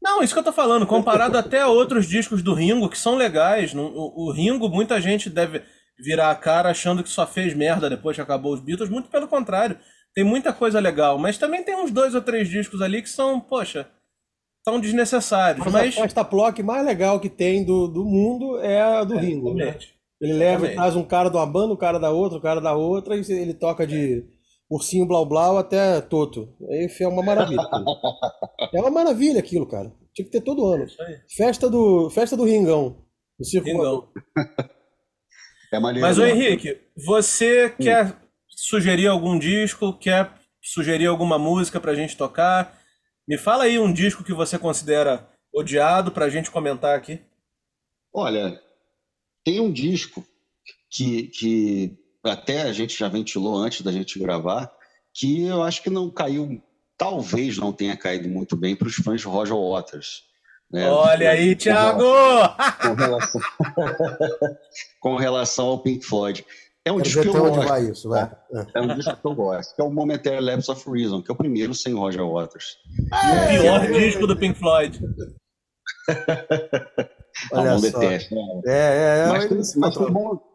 Não, isso que eu tô falando, comparado *laughs* até a outros discos do Ringo, que são legais. O, o Ringo, muita gente deve virar a cara achando que só fez merda depois que acabou os Beatles. Muito pelo contrário. Tem muita coisa legal. Mas também tem uns dois ou três discos ali que são, poxa, tão desnecessários. Mas, Mas. a festa Plock mais legal que tem do, do mundo é a do Ringo, né? Ele leva e traz um cara de uma banda, um cara da outra, um cara da outra, e ele toca de ursinho blau blau até Toto. Aí é uma maravilha. cara. *laughs* É uma maravilha aquilo, cara. Tinha que ter todo ano. Aí. Festa do, festa do Ringão. Do Circo Ringão. *laughs* É maneiro. Mas, ô né? Henrique, você quer sugerir algum disco? Quer sugerir alguma música pra gente tocar? Me fala aí um disco que você considera odiado pra gente comentar aqui. Olha, tem um disco que, que até a gente já ventilou antes da gente gravar, que eu acho que não caiu, talvez não tenha caído muito bem para os fãs de Roger Waters. né? Olha aí, Thiago! Com relação, *laughs* com relação ao Pink Floyd. É um disco que eu gosto. vai isso, vai. É. É um disco que eu gosto, que é o Momentary Lapse of Reason, que é o primeiro sem Roger Waters. O pior disco do Pink Floyd. *laughs* Olha Não só. detesto, né? É, é, é. Mas, mas, controla. bom-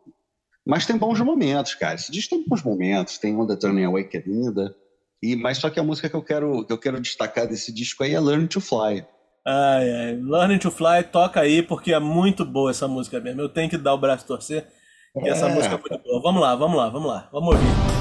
mas tem bons momentos, cara. Esse disco tem bons momentos. Tem Onda Turning Away, que é linda. E, mas só que a música que eu quero, que eu quero destacar desse disco aí é Learn to Fly. Ai, ai. Learning to Fly, toca aí, porque é muito boa essa música mesmo. Eu tenho que dar o braço a torcer, essa É. música é muito boa. Vamos lá, vamos lá, vamos lá. Vamos ouvir.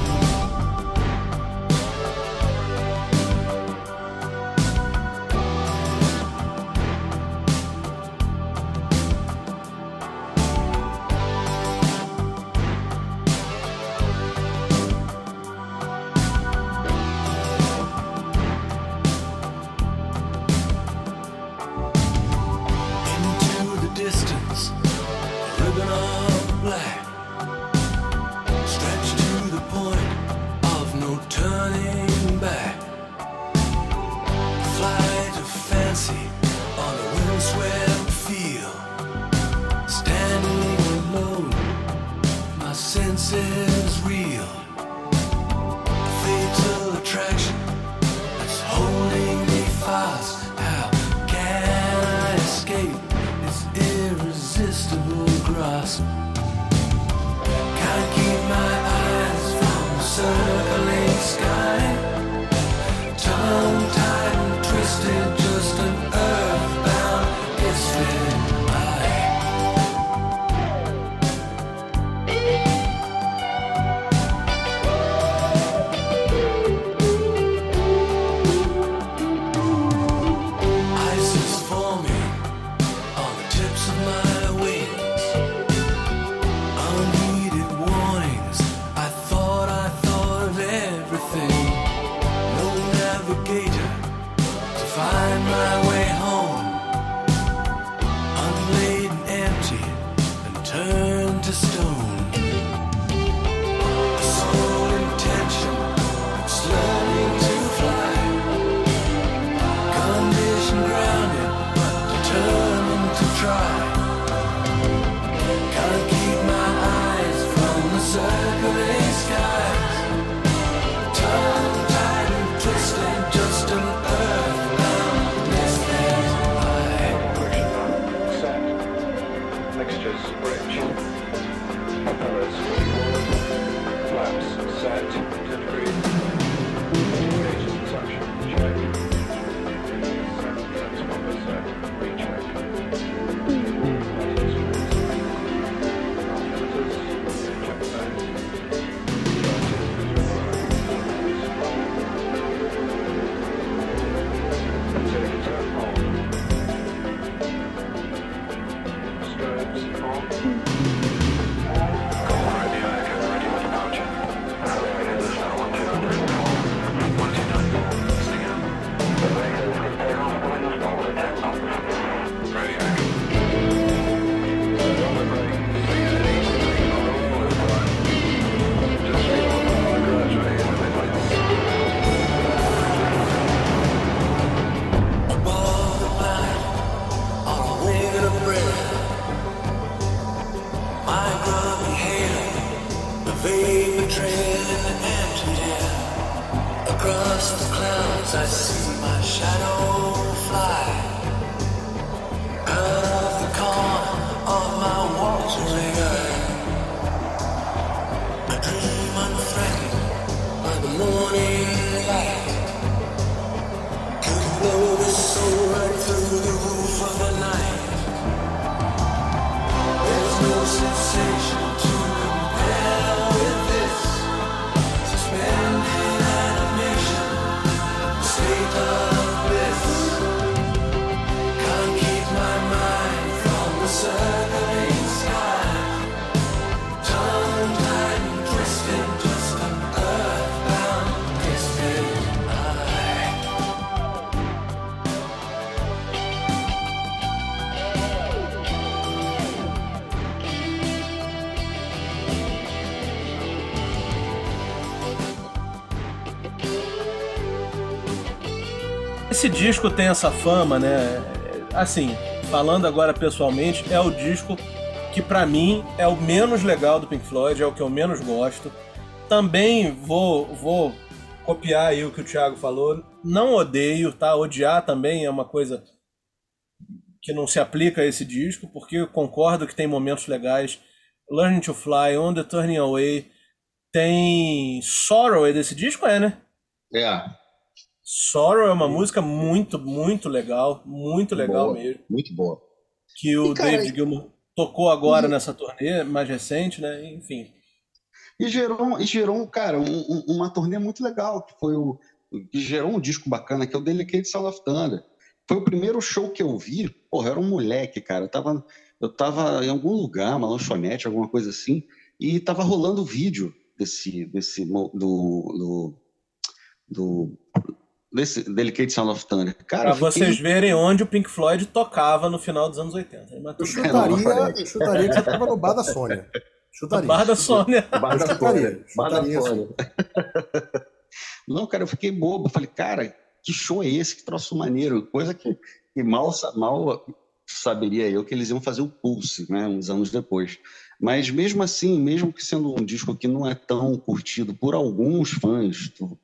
Esse disco tem essa fama, né? Assim, falando agora pessoalmente, é o disco que pra mim é o menos legal do Pink Floyd, é o que eu menos gosto. Também vou, vou copiar aí o que o Thiago falou. Não odeio, tá? Odiar também é uma coisa que não se aplica a esse disco, porque eu concordo que tem momentos legais. Learning to Fly, On the Turning Away, tem Sorrow é desse disco, é, né? É, Sorrow é uma música muito, muito legal, muito legal boa, mesmo. muito boa. Que o E, cara, David Gilmour tocou agora e- nessa turnê mais recente, né? Enfim. E gerou, e gerou cara, um- um- uma turnê muito legal, que foi o. que gerou um disco bacana, que é o Delicate Sound of Thunder. Foi o primeiro show que eu vi, porra, eu era um moleque, cara. Eu tava, eu tava em algum lugar, uma lanchonete, alguma coisa assim, e tava rolando o vídeo desse, desse do, do, do desse Delicate Sound of Thunder. Cara, Pra fiquei- vocês verem onde o Pink Floyd tocava no final dos anos 80. Mas Eu chutaria, eu chutaria que você tava no bar da Sônia. Chutaria. Barra da Sônia. Bar da Sônia, Bar da Sônia. *laughs* Não, cara, eu fiquei bobo. Eu falei, cara, que show é esse? Que troço maneiro. Coisa que, que mal, mal saberia eu que eles iam fazer o Pulse, né, uns anos depois. Mas mesmo assim, mesmo que sendo um disco que não é tão curtido por alguns fãs do,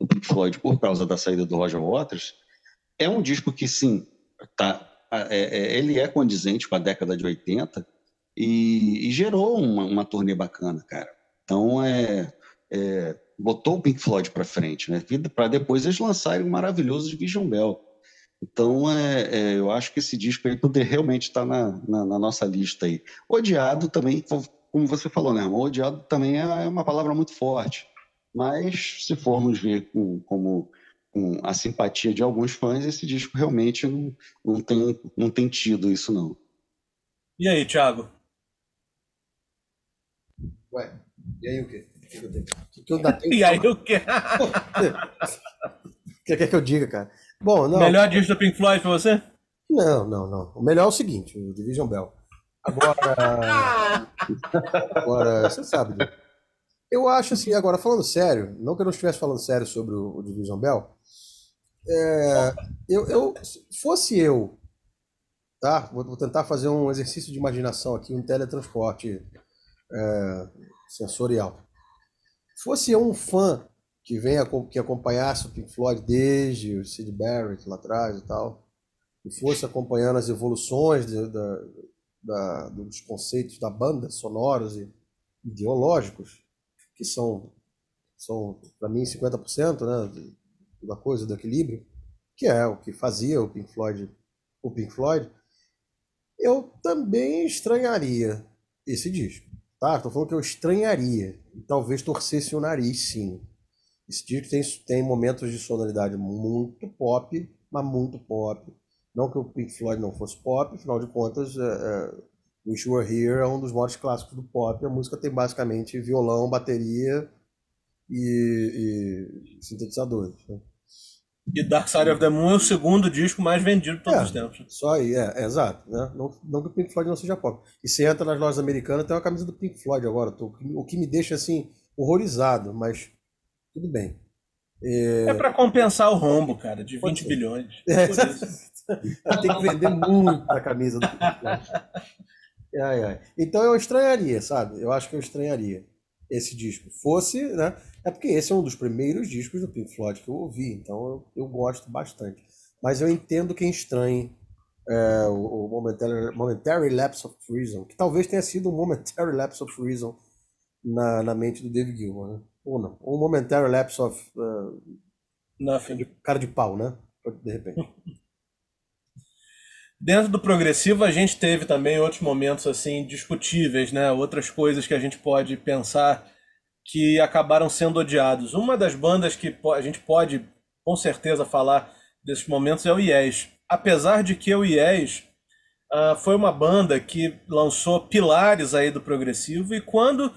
do Pink Floyd por causa da saída do Roger Waters, é um disco que, sim, tá, é- é- ele é condizente com a década de 80 e, e gerou uma, uma turnê bacana, cara. Então, é, é, botou o Pink Floyd para frente, né? Para depois eles lançarem o maravilhoso Vision Bell. Então, é, é, eu acho que esse disco aí poder realmente estar na, na, na nossa lista aí. Odiado também, como você falou, né, irmão? Odiado também é, é uma palavra muito forte. Mas, se formos ver com, como com a simpatia de alguns fãs, esse disco realmente não, não, tem, não tem tido isso, não. E aí, Thiago? Ué, e aí o quê? O que que eu tenho? E aí, o quê? *laughs* O que quer que eu diga, cara? Bom, não. Melhor disco do Pink Floyd pra você? Não, não, não. O melhor é o seguinte, o Division Bell. Agora, *laughs* agora, você sabe. né? Eu acho assim, agora falando sério, não que eu não estivesse falando sério sobre o, Division Bell, é, eu, eu, se fosse eu, tá? Vou, vou tentar fazer um exercício de imaginação aqui, um teletransporte é, sensorial. Fosse eu um fã que vem que acompanhasse o Pink Floyd desde o Sid Barrett lá atrás e tal, e fosse acompanhando as evoluções de- da, da- dos conceitos da banda, sonoros e ideológicos, que são, são para mim, 50% né, da coisa, do equilíbrio, que é o que fazia o Pink Floyd o Pink Floyd, eu também estranharia esse disco. Tá? Estou falando que eu estranharia. E talvez torcesse o nariz, sim. Esse disco tem, tem momentos de sonoridade muito pop, mas muito pop. Não que o Pink Floyd não fosse pop, afinal de contas, é, é, Wish You Were Here é um dos maiores clássicos do pop. A música tem basicamente violão, bateria e, e sintetizadores. né? E Dark Side of the Moon é o segundo disco mais vendido de todos É. os tempos. Só aí, é, é exato. Né? Não, não que o Pink Floyd não seja pop. E você entra nas lojas americanas, tem uma camisa do Pink Floyd agora, tô- o que me deixa assim, horrorizado, mas tudo bem. É pra compensar o rombo, cara, de 20 ser. *laughs* bilhões. É. *laughs* Tem que vender muito a camisa do Pink Floyd. Ai, ai. Então eu estranharia, sabe? Eu acho que eu estranharia esse disco. Fosse, né? É porque esse é um dos primeiros discos do Pink Floyd que eu ouvi, então eu, eu gosto bastante. Mas eu entendo quem estranhe é, o, o momentary, momentary Lapse of Reason, que talvez tenha sido um Momentary Lapse of Reason na, na mente do David Gilmour, né? Ou não. Ou um Momentary Lapse of uh, Nothing. cara de pau, né? De repente. Dentro do progressivo, a gente teve também outros momentos assim discutíveis, né? Outras coisas que a gente pode pensar que acabaram sendo odiados. Uma das bandas que a gente pode com certeza falar desses momentos é o Yes. Apesar de que o Yes ah, foi uma banda que lançou pilares aí do progressivo e quando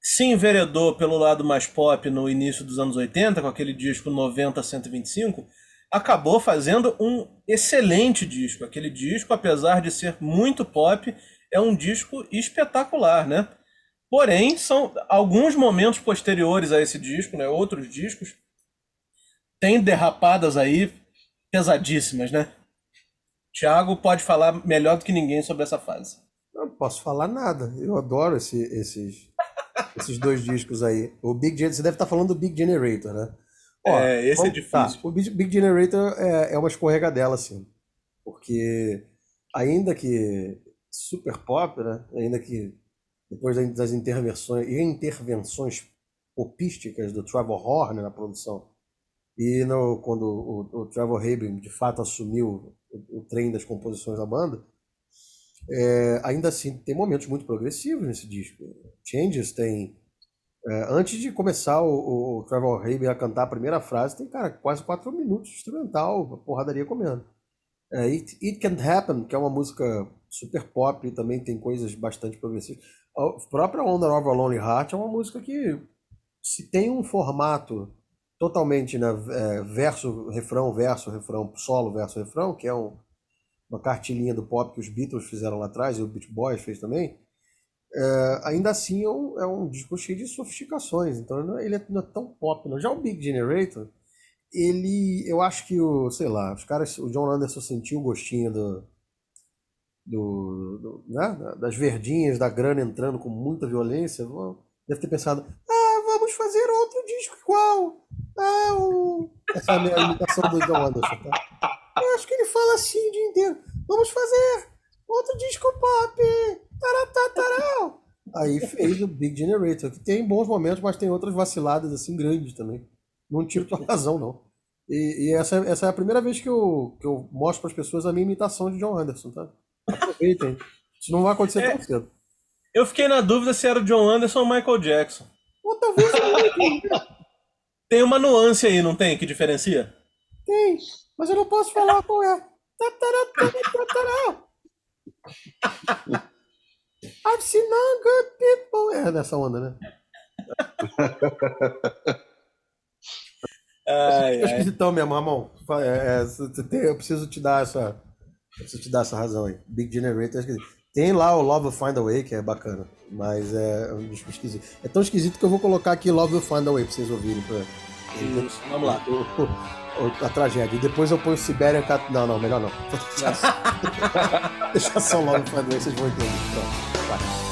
se enveredou pelo lado mais pop no início dos anos 80, com aquele disco 90-125, acabou fazendo um excelente disco. Aquele disco, apesar de ser muito pop, é um disco espetacular, né? Porém, são alguns momentos posteriores a esse disco, né? Outros discos têm derrapadas aí pesadíssimas, né? Thiago pode falar melhor do que ninguém sobre essa fase. Não posso falar nada. Eu adoro esse- esses, *laughs* esses dois discos aí. O Big Gen- você deve estar falando do Big Generator, né? É, esse é vamos- tá, difícil. o Big, Big Generator é, é uma escorregadela, assim. Porque ainda que super pop, né? Ainda que depois da- das intervenções, intervenções popísticas do Trevor Horn na produção, e no, quando o, o Trevor Rabin de fato assumiu o, o trem das composições da banda, é, ainda assim tem momentos muito progressivos nesse disco. Changes tem. É, antes de começar o, o- Trevor Rabin a cantar a primeira frase, tem, cara, quase quatro minutos de instrumental, porradaria comendo. É, It, It Can't Happen, que é uma música super pop e também tem coisas bastante progressivas. A própria of a Lonely Heart é uma música que se tem um formato totalmente né, é, verso, refrão, verso, refrão, solo, verso, refrão, que é um- uma cartilhinha do pop que os Beatles fizeram lá atrás e o Beach Boys fez também, é, ainda assim é um, é um disco cheio de sofisticações, então é- ele não é tão pop. Não. Já o Big Generator, ele, eu acho que o, sei lá, os caras, o John Anderson sentiu o gostinho do, do, do- né, das verdinhas, da grana entrando com muita violência, deve ter pensado, ah, vamos fazer outro disco igual. Ah, o... Essa é a minha imitação do John Anderson, tá? Eu acho que ele fala assim o dia inteiro. Vamos fazer outro disco pop. Taratatarau. Aí fez o Big Generator, que tem bons momentos, mas tem outras vaciladas assim grandes também. Não tiro tua razão, não. E, e essa, essa é a primeira vez que eu, que eu mostro para as pessoas a minha imitação de John Anderson, tá? Aproveitem. Isso não vai acontecer É. tão cedo. Eu fiquei na dúvida se era o John Anderson ou o Michael Jackson. Ou talvez não Tem uma nuance aí, não tem? Que diferencia? tem, mas eu não posso falar qual é. I've seen good people. É nessa onda, né? *laughs* Ai, Fica ai. esquisitão mesmo, Ramon. É, é, eu preciso te dar essa. Preciso te dar essa razão aí. Big Generator é esquisito. Tem lá o Love Will Find a Way, que é bacana. Mas é um disco esquisito. É tão esquisito que eu vou colocar aqui Love Will Find a Way pra vocês ouvirem. Pra... Vamos lá. *laughs* A tragédia. E depois eu ponho Siberian Cat. Não, não, melhor não. *laughs* Deixar só Love Will Find a Way, vocês vão entender. Pronto, vai.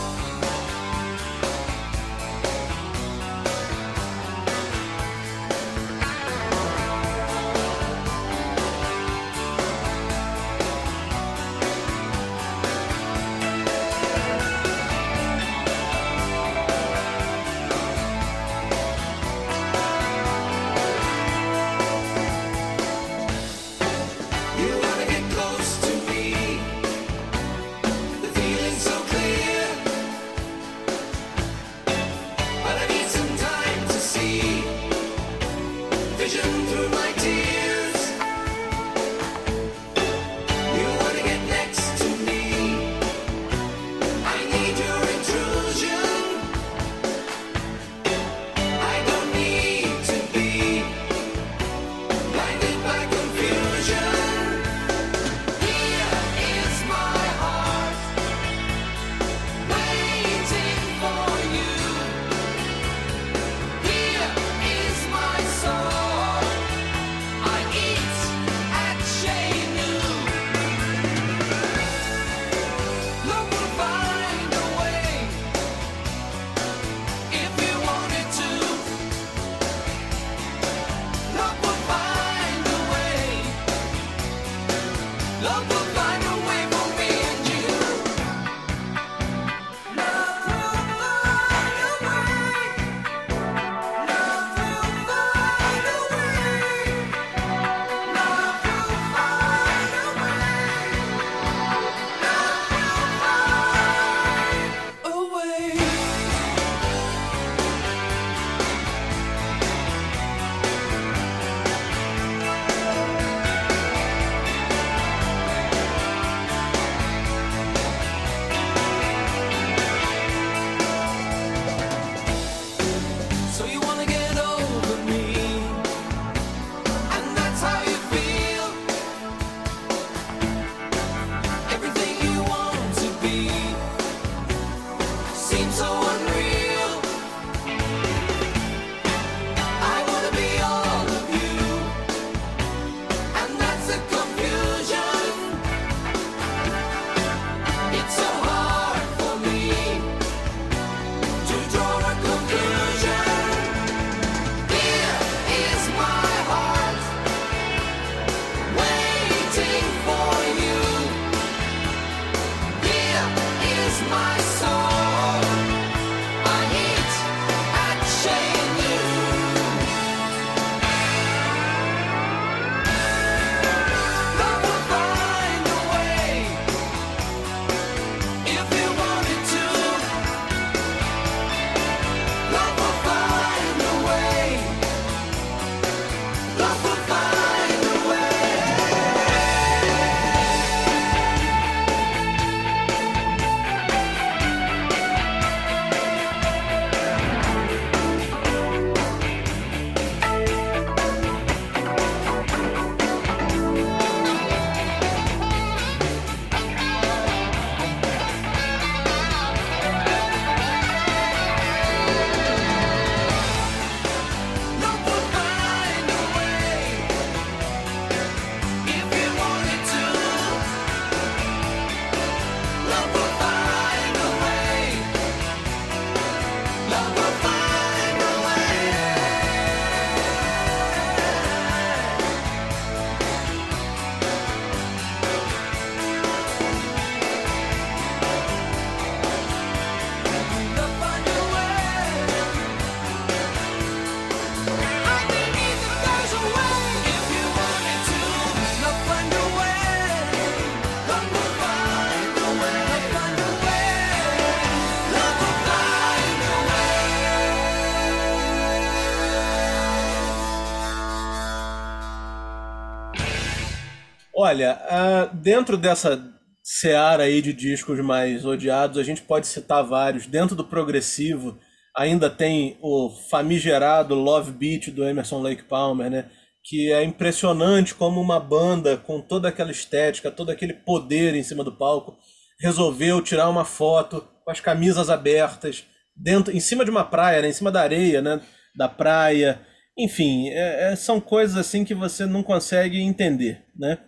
Olha, ah, dentro dessa seara aí de discos mais odiados, a gente pode citar vários. Dentro do progressivo, ainda tem o famigerado Love Beat do Emerson Lake Palmer, né? Que é impressionante como uma banda com toda aquela estética, todo aquele poder em cima do palco, resolveu tirar uma foto com as camisas abertas, dentro, em cima de uma praia, né? Em cima da areia, né? Da praia. Enfim, é- é- são coisas assim que você não consegue entender, né?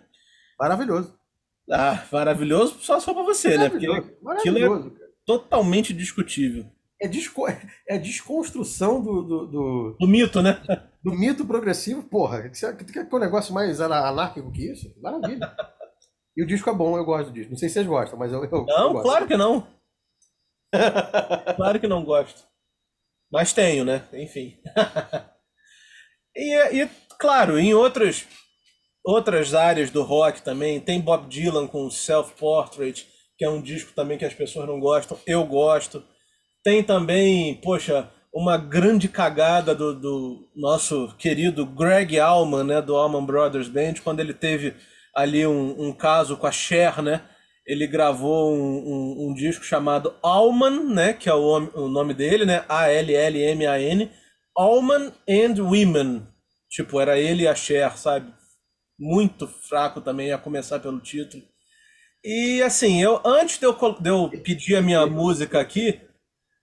Maravilhoso. Ah, maravilhoso só só pra você, né? Porque Maravilhoso. aquilo é cara. totalmente discutível. É, desco... é desconstrução do, do, do, O mito, né? do mito progressivo. Porra, você quer que é um negócio mais anárquico que isso? Maravilha. E o disco é bom, eu gosto do disco. Não sei se vocês gostam, mas eu, eu, eu Não, gosto. claro que não. *laughs* Claro que não gosto. Mas tenho, né? Enfim. *laughs* E, e, claro, em outras, outras áreas do rock também, tem Bob Dylan com Self Portrait, que é um disco também que as pessoas não gostam, eu gosto. Tem também, poxa, uma grande cagada do, do nosso querido Greg Allman, né, do Allman Brothers Band, quando ele teve ali um, um caso com a Cher, né? Ele gravou um, um, um disco chamado Allman, né, que é o, o nome dele, né, A-L-L-M-A-N, Allman and Women. Tipo, era ele e a Cher, sabe? Muito fraco também, a começar pelo título. E assim, eu antes de eu, de eu pedir a minha música aqui,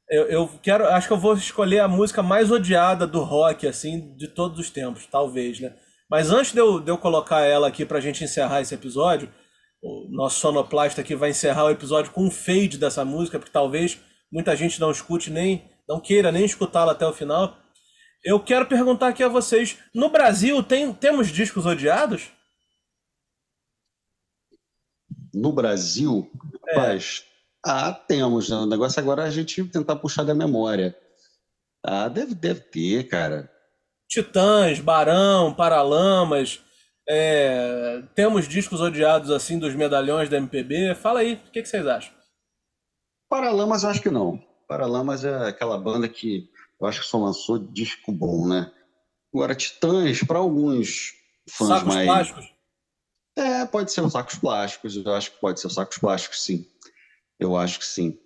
eu, eu quero, acho que eu vou escolher a música mais odiada do rock, assim, de todos os tempos, talvez, né? Mas antes de eu, de eu colocar ela aqui pra gente encerrar esse episódio, o nosso sonoplasta aqui vai encerrar o episódio com um fade dessa música, porque talvez muita gente não escute nem, não queira nem escutá-la até o final. Eu quero perguntar aqui a vocês, no Brasil tem, temos discos odiados? No Brasil, É. rapaz, ah, temos. Né? O negócio agora é a gente tentar puxar da memória. Ah, deve, deve ter, cara. Titãs, Barão, Paralamas, é, temos discos odiados assim dos medalhões da MPB. Fala aí, o que, que vocês acham? Paralamas, eu acho que não. Paralamas é aquela banda que eu acho que só lançou disco bom, né? Agora, Titãs, para alguns fãs Sacos mais. plásticos? É, pode ser os sacos plásticos, eu acho que pode ser os sacos plásticos, sim. Eu acho que sim.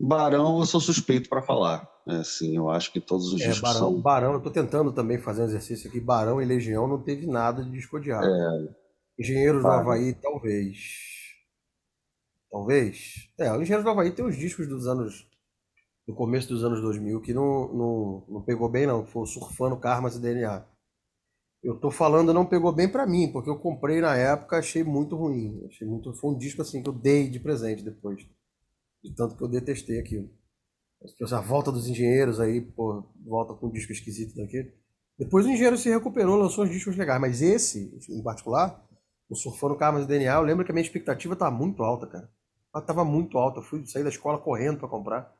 Barão, eu sou suspeito para falar. É, sim, eu acho que todos os É, discos Barão, são. Barão, eu tô tentando também fazer um exercício aqui. Barão e Legião não teve nada de disco odiado. Engenheiros do Para. Havaí, talvez. Talvez. É, o Engenheiros do Havaí tem os discos dos anos. Do começo dos anos 2000 que não, não, não pegou bem, não. Foi Surfando Karmas e DNA. Eu tô falando não pegou bem pra mim, porque eu comprei na época, achei muito ruim. Achei muito, foi um disco assim que eu dei de presente depois. De tanto que eu detestei aquilo. A volta dos engenheiros aí, pô, volta com um disco esquisito daquele. Depois o engenheiro se recuperou, lançou uns discos legais, mas esse, em particular, o Surfando Karmas e DNA, eu lembro que a minha expectativa tava muito alta, cara. Ela tava muito alta. Eu fui sair da escola correndo pra comprar.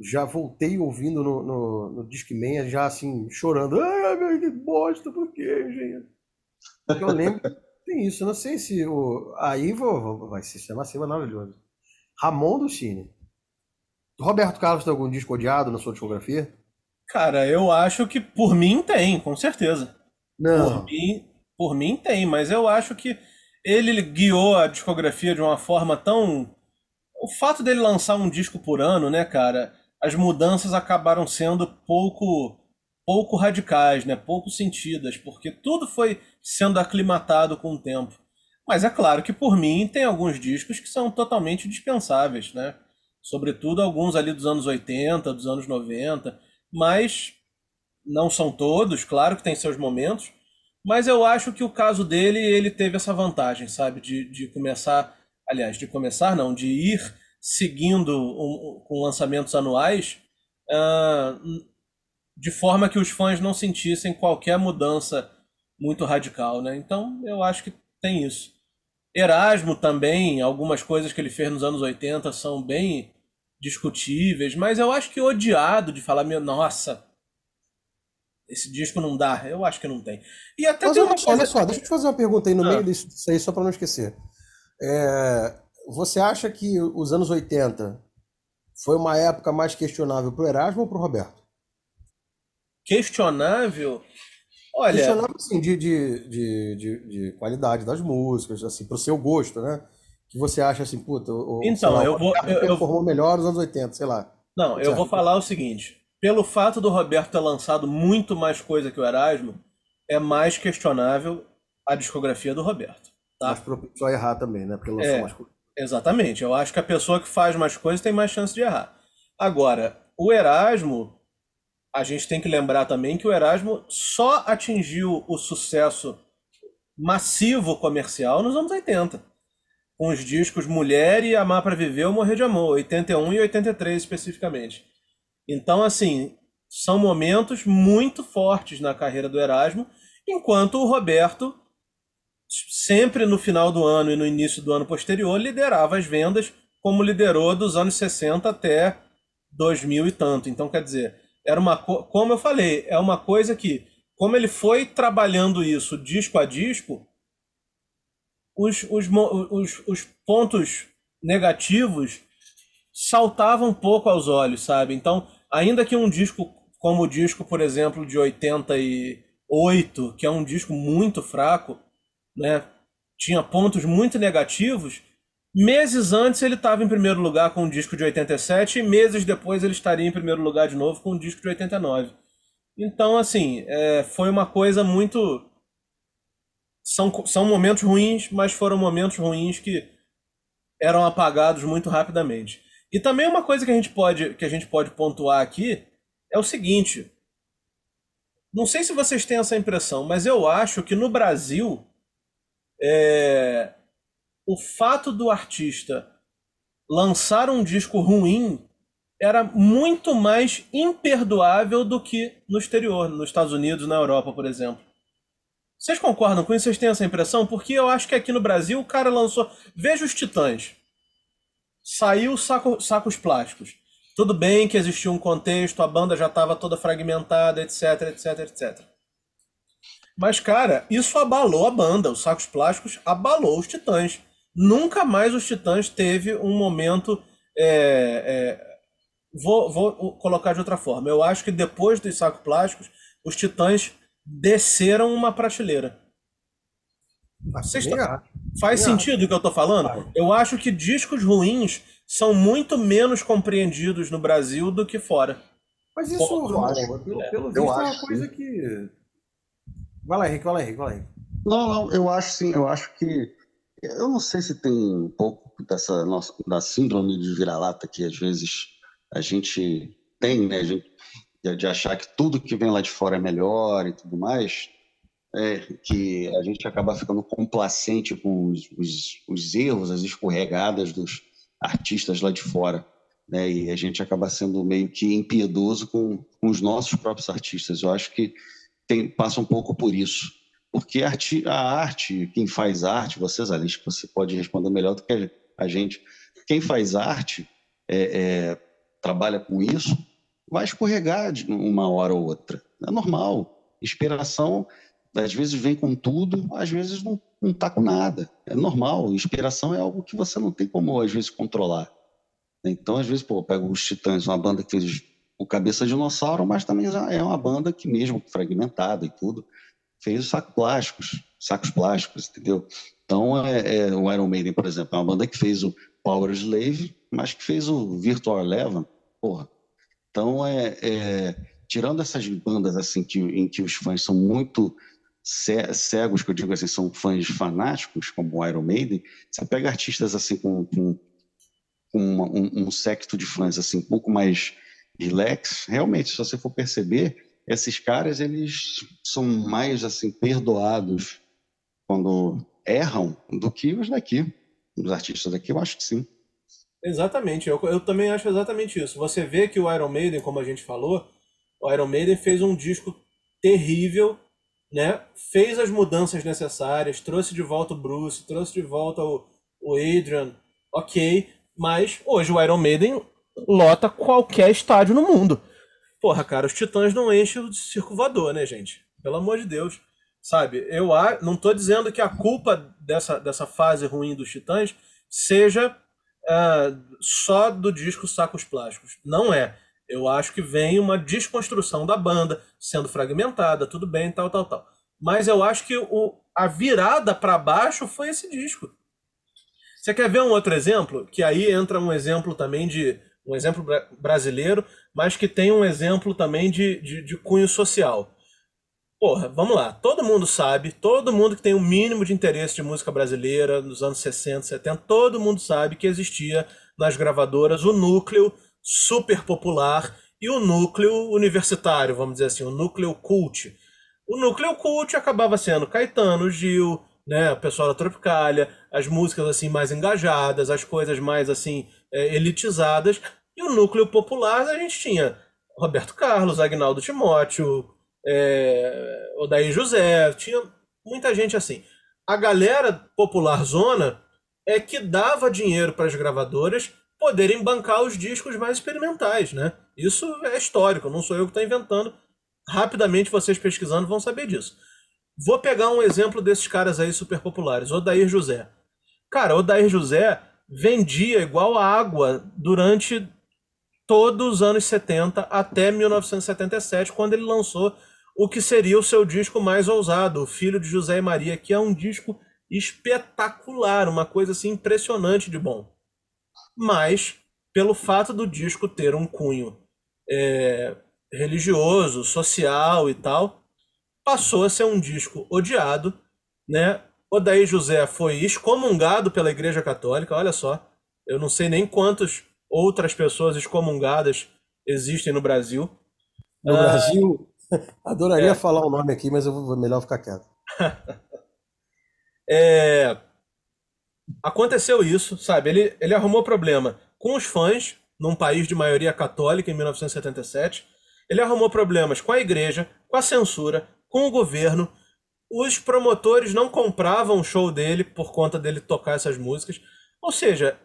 Já voltei ouvindo no, no, no Discman, já assim, chorando. Ai, meu, que bosta, por quê, engenheiro? Porque eu lembro tem isso. Não sei se o. Aí vou, vai se chamar assim, maravilhoso. Ramon do Cine. Roberto Carlos tem algum disco odiado na sua discografia? Cara, eu acho que por mim tem, com certeza. Por Não. mim, por mim tem, mas eu acho que ele guiou a discografia de uma forma tão. O fato dele lançar um disco por ano, né, cara? As mudanças acabaram sendo pouco pouco radicais, né? Pouco sentidas, porque tudo foi sendo aclimatado com o tempo. Mas é claro que por mim tem alguns discos que são totalmente dispensáveis, né? Sobretudo alguns ali dos anos 80, dos anos 90, mas não são todos, claro que tem seus momentos, mas eu acho que o caso dele, ele teve essa vantagem, sabe? De, de começar, aliás, de começar não, de ir seguindo um- com lançamentos anuais, ah, de forma que os fãs não sentissem qualquer mudança muito radical, né? Então, eu acho que tem isso. Erasmo também, algumas coisas que ele fez nos anos 80 são bem discutíveis, mas eu acho que odiado de falar, meu, nossa, esse disco não dá. Eu acho que não tem. E até Mas tem olha uma olha coisa. só, deixa eu te fazer uma pergunta aí no Ah. meio disso disso aí, só para não esquecer. É, você acha que os anos 80 foi uma época mais questionável pro Erasmo ou pro Roberto? questionável. Olha, Questionava, assim, de, de, de, de, de qualidade das músicas, assim, pro seu gosto, né? Que você acha assim, puta, o, o- Então, lá, eu o vou- eu- eu- performou melhor nos anos 80, sei lá. Não, eu Certo. vou falar o seguinte: pelo fato do Roberto ter lançado muito mais coisa que o Erasmo, é mais questionável a discografia do Roberto. Tá? Mas a errar também, né? Porque lançou É. mais coisas. Exatamente. Eu acho que a pessoa que faz mais coisas tem mais chance de errar. Agora, o Erasmo, a gente tem que lembrar também que o Erasmo só atingiu o sucesso massivo comercial nos anos 80. Com os discos Mulher e Amar pra Viver ou Morrer de Amor, 81 e 83 especificamente. Então, assim, são momentos muito fortes na carreira do Erasmo, enquanto o Roberto sempre no final do ano e no início do ano posterior, liderava as vendas, como liderou dos anos 60 até 2000 e tanto. Então, quer dizer, era uma co- como eu falei, é uma coisa que, como ele foi trabalhando isso disco a disco, os, os, os, os pontos negativos saltavam um pouco aos olhos, sabe? Então, ainda que um disco como o disco, por exemplo, de 88, que é um disco muito fraco, né, tinha pontos muito negativos. Meses antes ele estava em primeiro lugar com um disco de 87 e meses depois ele estaria em primeiro lugar de novo com um disco de 89. Então, assim, é, foi uma coisa muito. São, são momentos ruins, mas foram momentos ruins que eram apagados muito rapidamente. E também uma coisa que a gente pode, que a gente pode pontuar aqui é o seguinte. Não sei se vocês têm essa impressão, mas eu acho que no Brasil é, o fato do artista lançar um disco ruim era muito mais imperdoável do que no exterior, nos Estados Unidos, na Europa, por exemplo. Vocês concordam com isso? Vocês têm essa impressão? Porque eu acho que aqui no Brasil o cara lançou. Veja os Titãs. Saiu saco- sacos plásticos. Tudo bem que existia um contexto, a banda já estava toda fragmentada, etc, etc, etc. Mas, cara, isso abalou a banda. Os sacos plásticos abalou os Titãs. Nunca mais os Titãs teve um momento. é, é, vou, vou colocar de outra forma. Eu acho que depois dos sacos plásticos, os Titãs desceram uma prateleira. Vocês acho. Faz sentido o que eu tô falando? Faz. Eu acho que discos ruins são muito menos compreendidos no Brasil do que fora. Mas isso, Eu Ramon, acho. pelo, pelo Eu visto, é uma acho, coisa que. Vai lá, Henrique, vai lá, Henrique, vai lá, Henrique. Não, não, eu acho sim, eu acho que. Eu não sei se tem um pouco dessa nossa, da síndrome de vira-lata que às vezes a gente tem, né? gente- de achar que tudo que vem lá de fora é melhor e tudo mais, é, que a gente acaba ficando complacente com os, os, os erros, as escorregadas dos artistas lá de fora. Né? E a gente acaba sendo meio que impiedoso com, com os nossos próprios artistas. Eu acho que tem, passa um pouco por isso. Porque a arte, a arte, quem faz arte, vocês, Alice, você pode responder melhor do que a gente. Quem faz arte, é, é, trabalha com isso, vai escorregar de uma hora ou outra. É normal. Inspiração, às vezes vem com tudo, às vezes não, não tá com nada. É normal. Inspiração é algo que você não tem como, às vezes, controlar. Então, às vezes, pô, eu pego os Titãs, uma banda que fez o Cabeça Dinossauro, mas também é uma banda que, mesmo fragmentada e tudo, fez os sacos plásticos, sacos plásticos, entendeu? Então, é, é, o Iron Maiden, por exemplo, é uma banda que fez o Power Slave, mas que fez o Virtual Eleven, porra. Então, é, é, tirando essas bandas assim que, em que os fãs são muito ce- cegos, que eu digo assim, são fãs fanáticos, como o Iron Maiden, você pega artistas assim com, com, com uma- um, um secto de fãs assim um pouco mais relax, realmente, se você for perceber, esses caras eles são mais assim perdoados quando erram do que os daqui, os artistas daqui, eu acho que sim. Exatamente, eu, eu também acho exatamente isso. Você vê que o Iron Maiden, como a gente falou, o Iron Maiden fez um disco terrível, né? Fez as mudanças necessárias, trouxe de volta o Bruce, trouxe de volta o, o Adrian, ok, mas hoje o Iron Maiden lota qualquer estádio no mundo. Porra, cara, os Titãs não enchem o circo voador, né, gente? Pelo amor de Deus. Sabe, eu não tô dizendo que a culpa dessa, dessa fase ruim dos Titãs seja ah, só do disco Sacos Plásticos. Não é. Eu acho que vem uma desconstrução da banda, sendo fragmentada, tudo bem, tal, tal, tal. Mas eu acho que o, a virada para baixo foi esse disco. Você quer ver um outro exemplo? Que aí entra um exemplo também de. Um exemplo bra- brasileiro, mas que tem um exemplo também de, de, de cunho social. Porra, vamos lá. Todo mundo sabe, todo mundo que tem um mínimo de interesse de música brasileira nos anos 60, 70, todo mundo sabe que existia nas gravadoras o núcleo super popular e o núcleo universitário, vamos dizer assim, o núcleo cult. O núcleo cult acabava sendo Caetano, Gil, né, o pessoal da Tropicália, as músicas assim mais engajadas, as coisas mais assim é, elitizadas, e o núcleo popular a gente tinha Roberto Carlos, Agnaldo Timóteo, é, José, tinha muita gente assim. A galera popular zona é que dava dinheiro para as gravadoras poderem bancar os discos mais experimentais, né? Isso é histórico, não sou eu que estou inventando. Rapidamente vocês pesquisando vão saber disso. Vou pegar um exemplo desses caras aí super populares, Odair José. Cara, Odair José vendia igual água durante todos os anos 70 até 1977, quando ele lançou o que seria o seu disco mais ousado, O Filho de José e Maria, que é um disco espetacular, uma coisa assim impressionante de bom. Mas, pelo fato do disco ter um cunho é, religioso, social e tal, passou a ser um disco odiado, né? Odair José foi excomungado pela Igreja Católica, olha só. Eu não sei nem quantas outras pessoas excomungadas existem no Brasil. No Ah, Brasil, *laughs* adoraria é. falar o nome aqui, mas eu vou melhor ficar quieto. *laughs* É, Aconteceu isso, sabe? Ele, ele arrumou problema com os fãs, num país de maioria católica, em 1977. Ele arrumou problemas com a igreja, com a censura, com o governo. Os promotores não compravam o show dele por conta dele tocar essas músicas. Ou seja,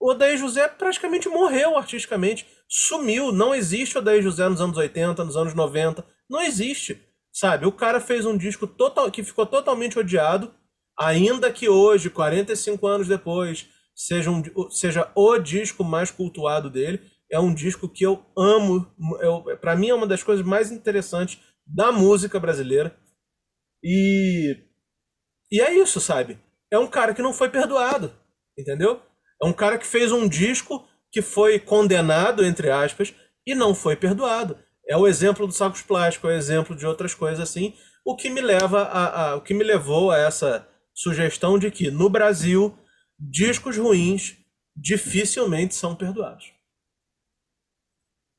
o Odair José praticamente morreu artisticamente, sumiu. Não existe o Odair José nos anos 80, nos anos 90. Não existe, sabe? O cara fez um disco total, que ficou totalmente odiado, ainda que hoje, 45 anos depois, seja, um, seja o disco mais cultuado dele. É um disco que eu amo. Eu, para mim é uma das coisas mais interessantes da música brasileira. E, e é isso, sabe? É um cara que não foi perdoado, entendeu? É um cara que fez um disco que foi condenado, entre aspas, e não foi perdoado. É o exemplo do Sacos Plásticos, é o exemplo de outras coisas assim, o que me leva a, a- o que me levou a essa sugestão de que no Brasil discos ruins dificilmente são perdoados.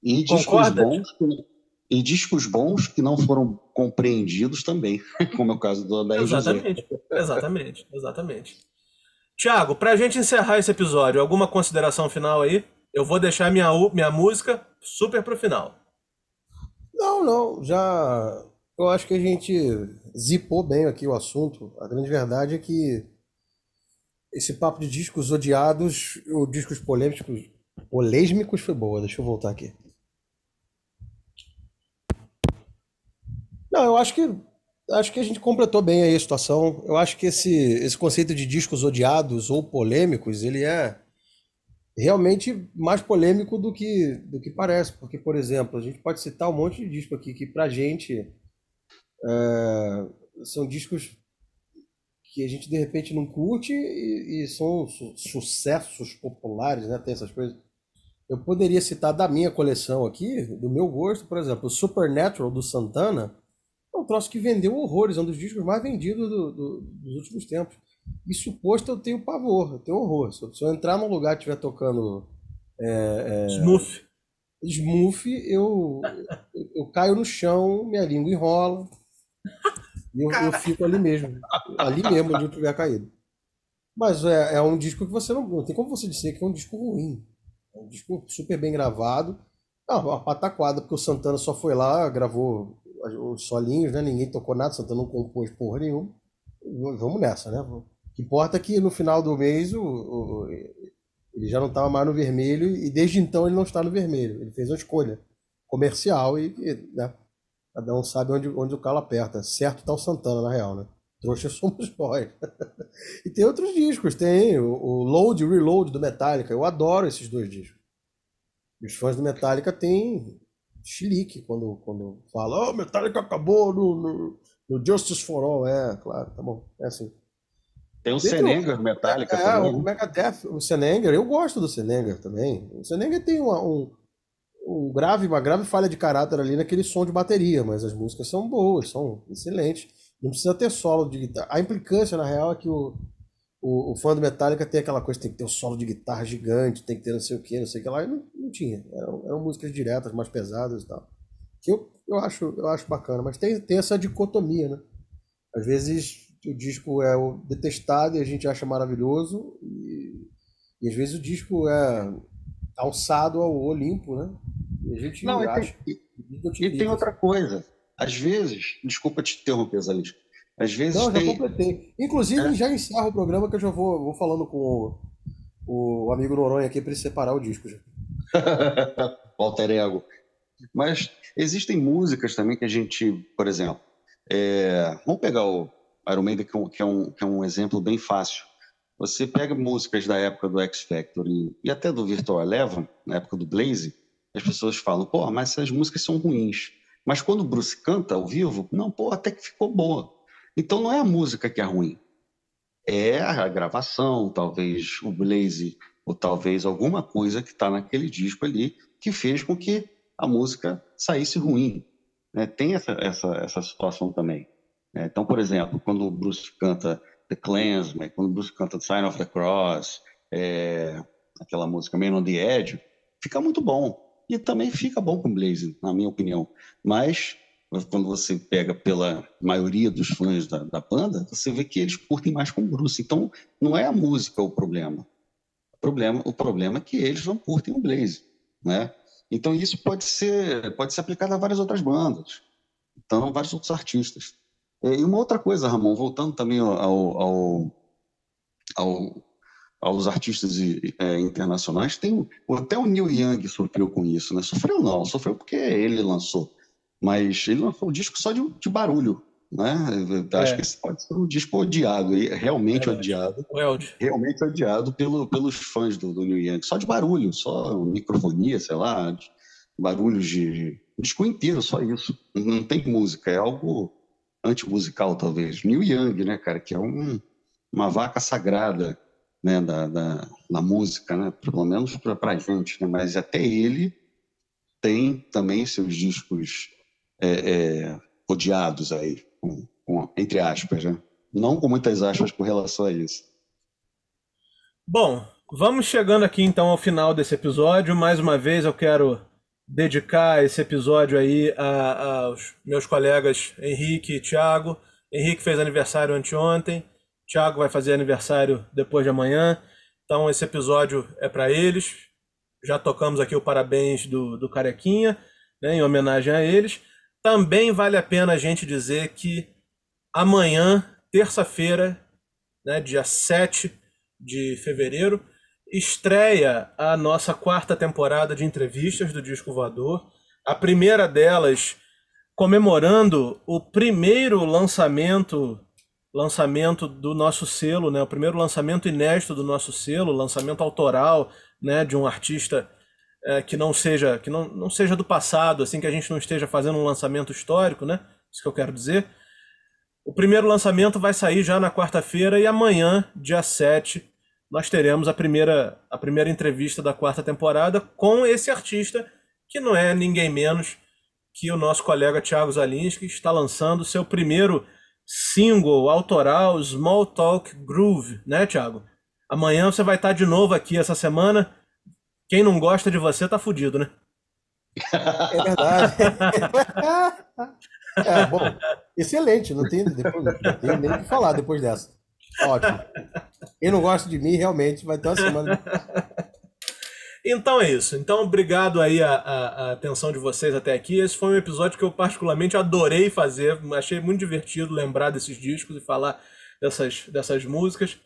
E discos Concorda? bons e discos bons que não foram compreendidos também, *laughs* como é o caso do José. Exatamente, exatamente, exatamente. Tiago, pra gente encerrar esse episódio, alguma consideração final aí? Eu vou deixar minha, minha música super pro final. Não, não, já. Eu acho que a gente zipou bem aqui o assunto. A grande verdade é que esse papo de discos odiados ou discos polêmicos, polêmicos foi boa. Deixa eu voltar aqui. Não, eu acho que acho que a gente completou bem aí a situação. Eu acho que esse esse conceito de discos odiados ou polêmicos, ele é realmente mais polêmico do que do que parece, porque por exemplo, a gente pode citar um monte de disco aqui que pra gente é, são discos que a gente de repente não curte e, e são su- sucessos populares, né? Tem essas coisas. Eu poderia citar da minha coleção aqui, do meu gosto, por exemplo, Supernatural do Santana, um troço que vendeu horrores, é um dos discos mais vendidos do- do- dos últimos tempos. E suposto eu tenho pavor, eu tenho horror. Se eu, se eu entrar num lugar e estiver tocando é, Smooth. Smooth, eu, eu, eu caio no chão, minha língua enrola. E eu, eu fico ali mesmo. Ali mesmo onde eu tiver caído. Mas é, é um disco que você não. Não tem como você dizer que é um disco ruim. É um disco super bem gravado. Ah, uma pataquada, porque o Santana só foi lá, gravou os solinhos, né? Ninguém tocou nada, Santana não compôs porra nenhuma. Vamos nessa, né? O que importa é que no final do mês o, o- ele já não estava mais no vermelho e desde então ele não está no vermelho. Ele fez uma escolha comercial e, e, né, cada um sabe onde, onde o calo aperta. Certo tá o Santana, na real, né? Trouxa *laughs* somos nós. e tem outros discos, tem o, o Load e Reload do Metallica. Eu adoro esses dois discos. Os fãs do Metallica têm chilique quando, quando fala, oh, Metallica acabou no, no, no Justice for All. É, claro, tá bom. É assim. Tem o Senenger Metallica É, também. o né? Megadeth, o Senenger, eu gosto do Senenger também. O Senenger tem uma, um, um grave, uma grave falha de caráter ali naquele som de bateria, mas as músicas são boas, são excelentes. Não precisa ter solo de guitarra. A implicância, na real, é que o, o, o fã do Metallica tem aquela coisa, tem que ter um solo de guitarra gigante, tem que ter não sei o que, não sei o que lá, e não, não tinha. Eram, eram músicas diretas, mais pesadas e tal. Que eu, eu, acho, eu acho bacana, mas tem, tem essa dicotomia, né? Às vezes o disco é o detestado e a gente acha maravilhoso, e, e às vezes o disco é alçado ao Olimpo, né? E a gente Não, e acha. tem, que e tem outra coisa. Às vezes, desculpa te interromper, Zalisco. Às vezes Não, já tem. completei. Inclusive, É. já encerro o programa que eu já vou, vou falando com o, o amigo Noronha aqui para ele separar o disco. Já. *laughs* o alter ego. Mas existem músicas também que a gente, por exemplo, é, vamos pegar o Iron Maiden, que é, um, que, é um, que é um exemplo bem fácil. Você pega músicas da época do X Factor e, e até do Virtual Eleven, na época do Blaze, as pessoas falam, pô, mas essas músicas são ruins. Mas quando o Bruce canta ao vivo, não, pô, até que ficou boa. Então não é a música que é ruim, é a gravação, talvez o Blaze, ou talvez alguma coisa que está naquele disco ali que fez com que a música saísse ruim. né? Tem essa, essa, essa situação também. né? Então, por exemplo, quando o Bruce canta The Clansman, quando o Bruce canta The Sign of the Cross, é, aquela música Man on the Edge, fica muito bom. E também fica bom com Blaze, na minha opinião. Mas, quando você pega pela maioria dos fãs da, da banda, você vê que eles curtem mais com o Bruce. Então, não é a música o problema. O problema, o problema é que eles não curtem o Blaze, né? Então isso pode ser pode ser aplicado a várias outras bandas, então vários outros artistas. E uma outra coisa, Ramon, voltando também ao, ao, ao aos artistas é, internacionais, tem até o Neil Young sofreu com isso, né? Sofreu não, sofreu porque ele lançou, mas ele lançou um disco só de, de barulho, né? Acho É. que esse pode ser um disco odiado, realmente Verdade. odiado realmente odiado pelo, pelos fãs do, do Neil Young. Só de barulho, só microfonia, sei lá, de- barulhos de. O disco inteiro, só isso. Não tem música, é algo antimusical, talvez. Neil Young, né, cara, que é um, uma vaca sagrada né, da, da, da música, né, pelo menos pra, pra gente, né, mas até ele tem também seus discos é, é, odiados aí, com- com- entre aspas, né? Não com muitas aspas com relação a isso. Bom, vamos chegando aqui então ao final desse episódio. Mais uma vez eu quero dedicar esse episódio aí aos meus colegas Henrique e Thiago. Henrique fez aniversário anteontem, Thiago vai fazer aniversário depois de amanhã. Então esse episódio é para eles. Já tocamos aqui o parabéns do, do Carequinha, né, em homenagem a eles. Também vale a pena a gente dizer que amanhã, terça-feira, né, dia 7 de fevereiro, estreia a nossa quarta temporada de entrevistas do Disco Voador. A primeira delas comemorando o primeiro lançamento lançamento do nosso selo, né? O primeiro lançamento inédito do nosso selo, lançamento autoral, né, de um artista eh, que não seja que não, não seja do passado, assim que a gente não esteja fazendo um lançamento histórico, né? Isso que eu quero dizer. O primeiro lançamento vai sair já na quarta-feira e amanhã, dia 7, nós teremos a primeira, a primeira entrevista da quarta temporada com esse artista, que não é ninguém menos que o nosso colega Thiago Zalinski, que está lançando seu primeiro single autoral, Small Talk Groove, né, Thiago? Amanhã você vai estar de novo aqui essa semana. Quem não gosta de você tá fudido, né? É verdade. *laughs* é, bom, excelente, não tem, depois, não tem nem o que falar depois dessa. Ótimo. Quem não gosta de mim, realmente vai ter uma semana. Então é isso. Então, obrigado aí a, a- a atenção de vocês até aqui. Esse foi um episódio que eu particularmente adorei fazer. Achei muito divertido lembrar desses discos e falar dessas, dessas músicas.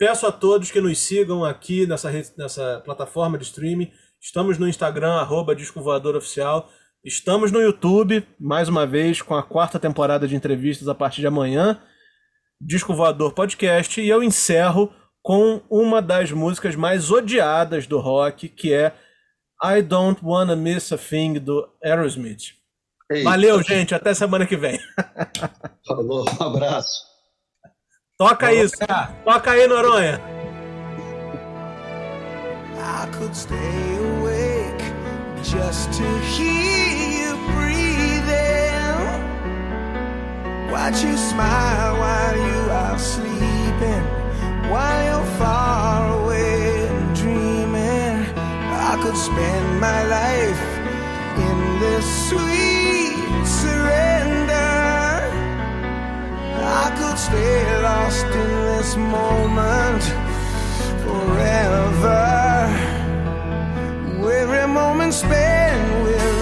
Peço a todos que nos sigam aqui nessa, nessa plataforma de streaming. Estamos no Instagram, arroba Disco Voador Oficial. Estamos no YouTube, mais uma vez, com a quarta temporada de entrevistas a partir de amanhã. Disco Voador Podcast. E eu encerro com uma das músicas mais odiadas do rock, que é I Don't Wanna Miss a Thing do Aerosmith. Valeu, gente. Até semana que vem. *laughs* Falou, um abraço. Toca isso. Toca aí, Noronha. I could stay awake just to hear you breathing. Watch you smile while you are sleeping, while you're far away and dreaming. I could spend my life in this sweet surrender. I could stay lost in this moment forever. Every moment spent with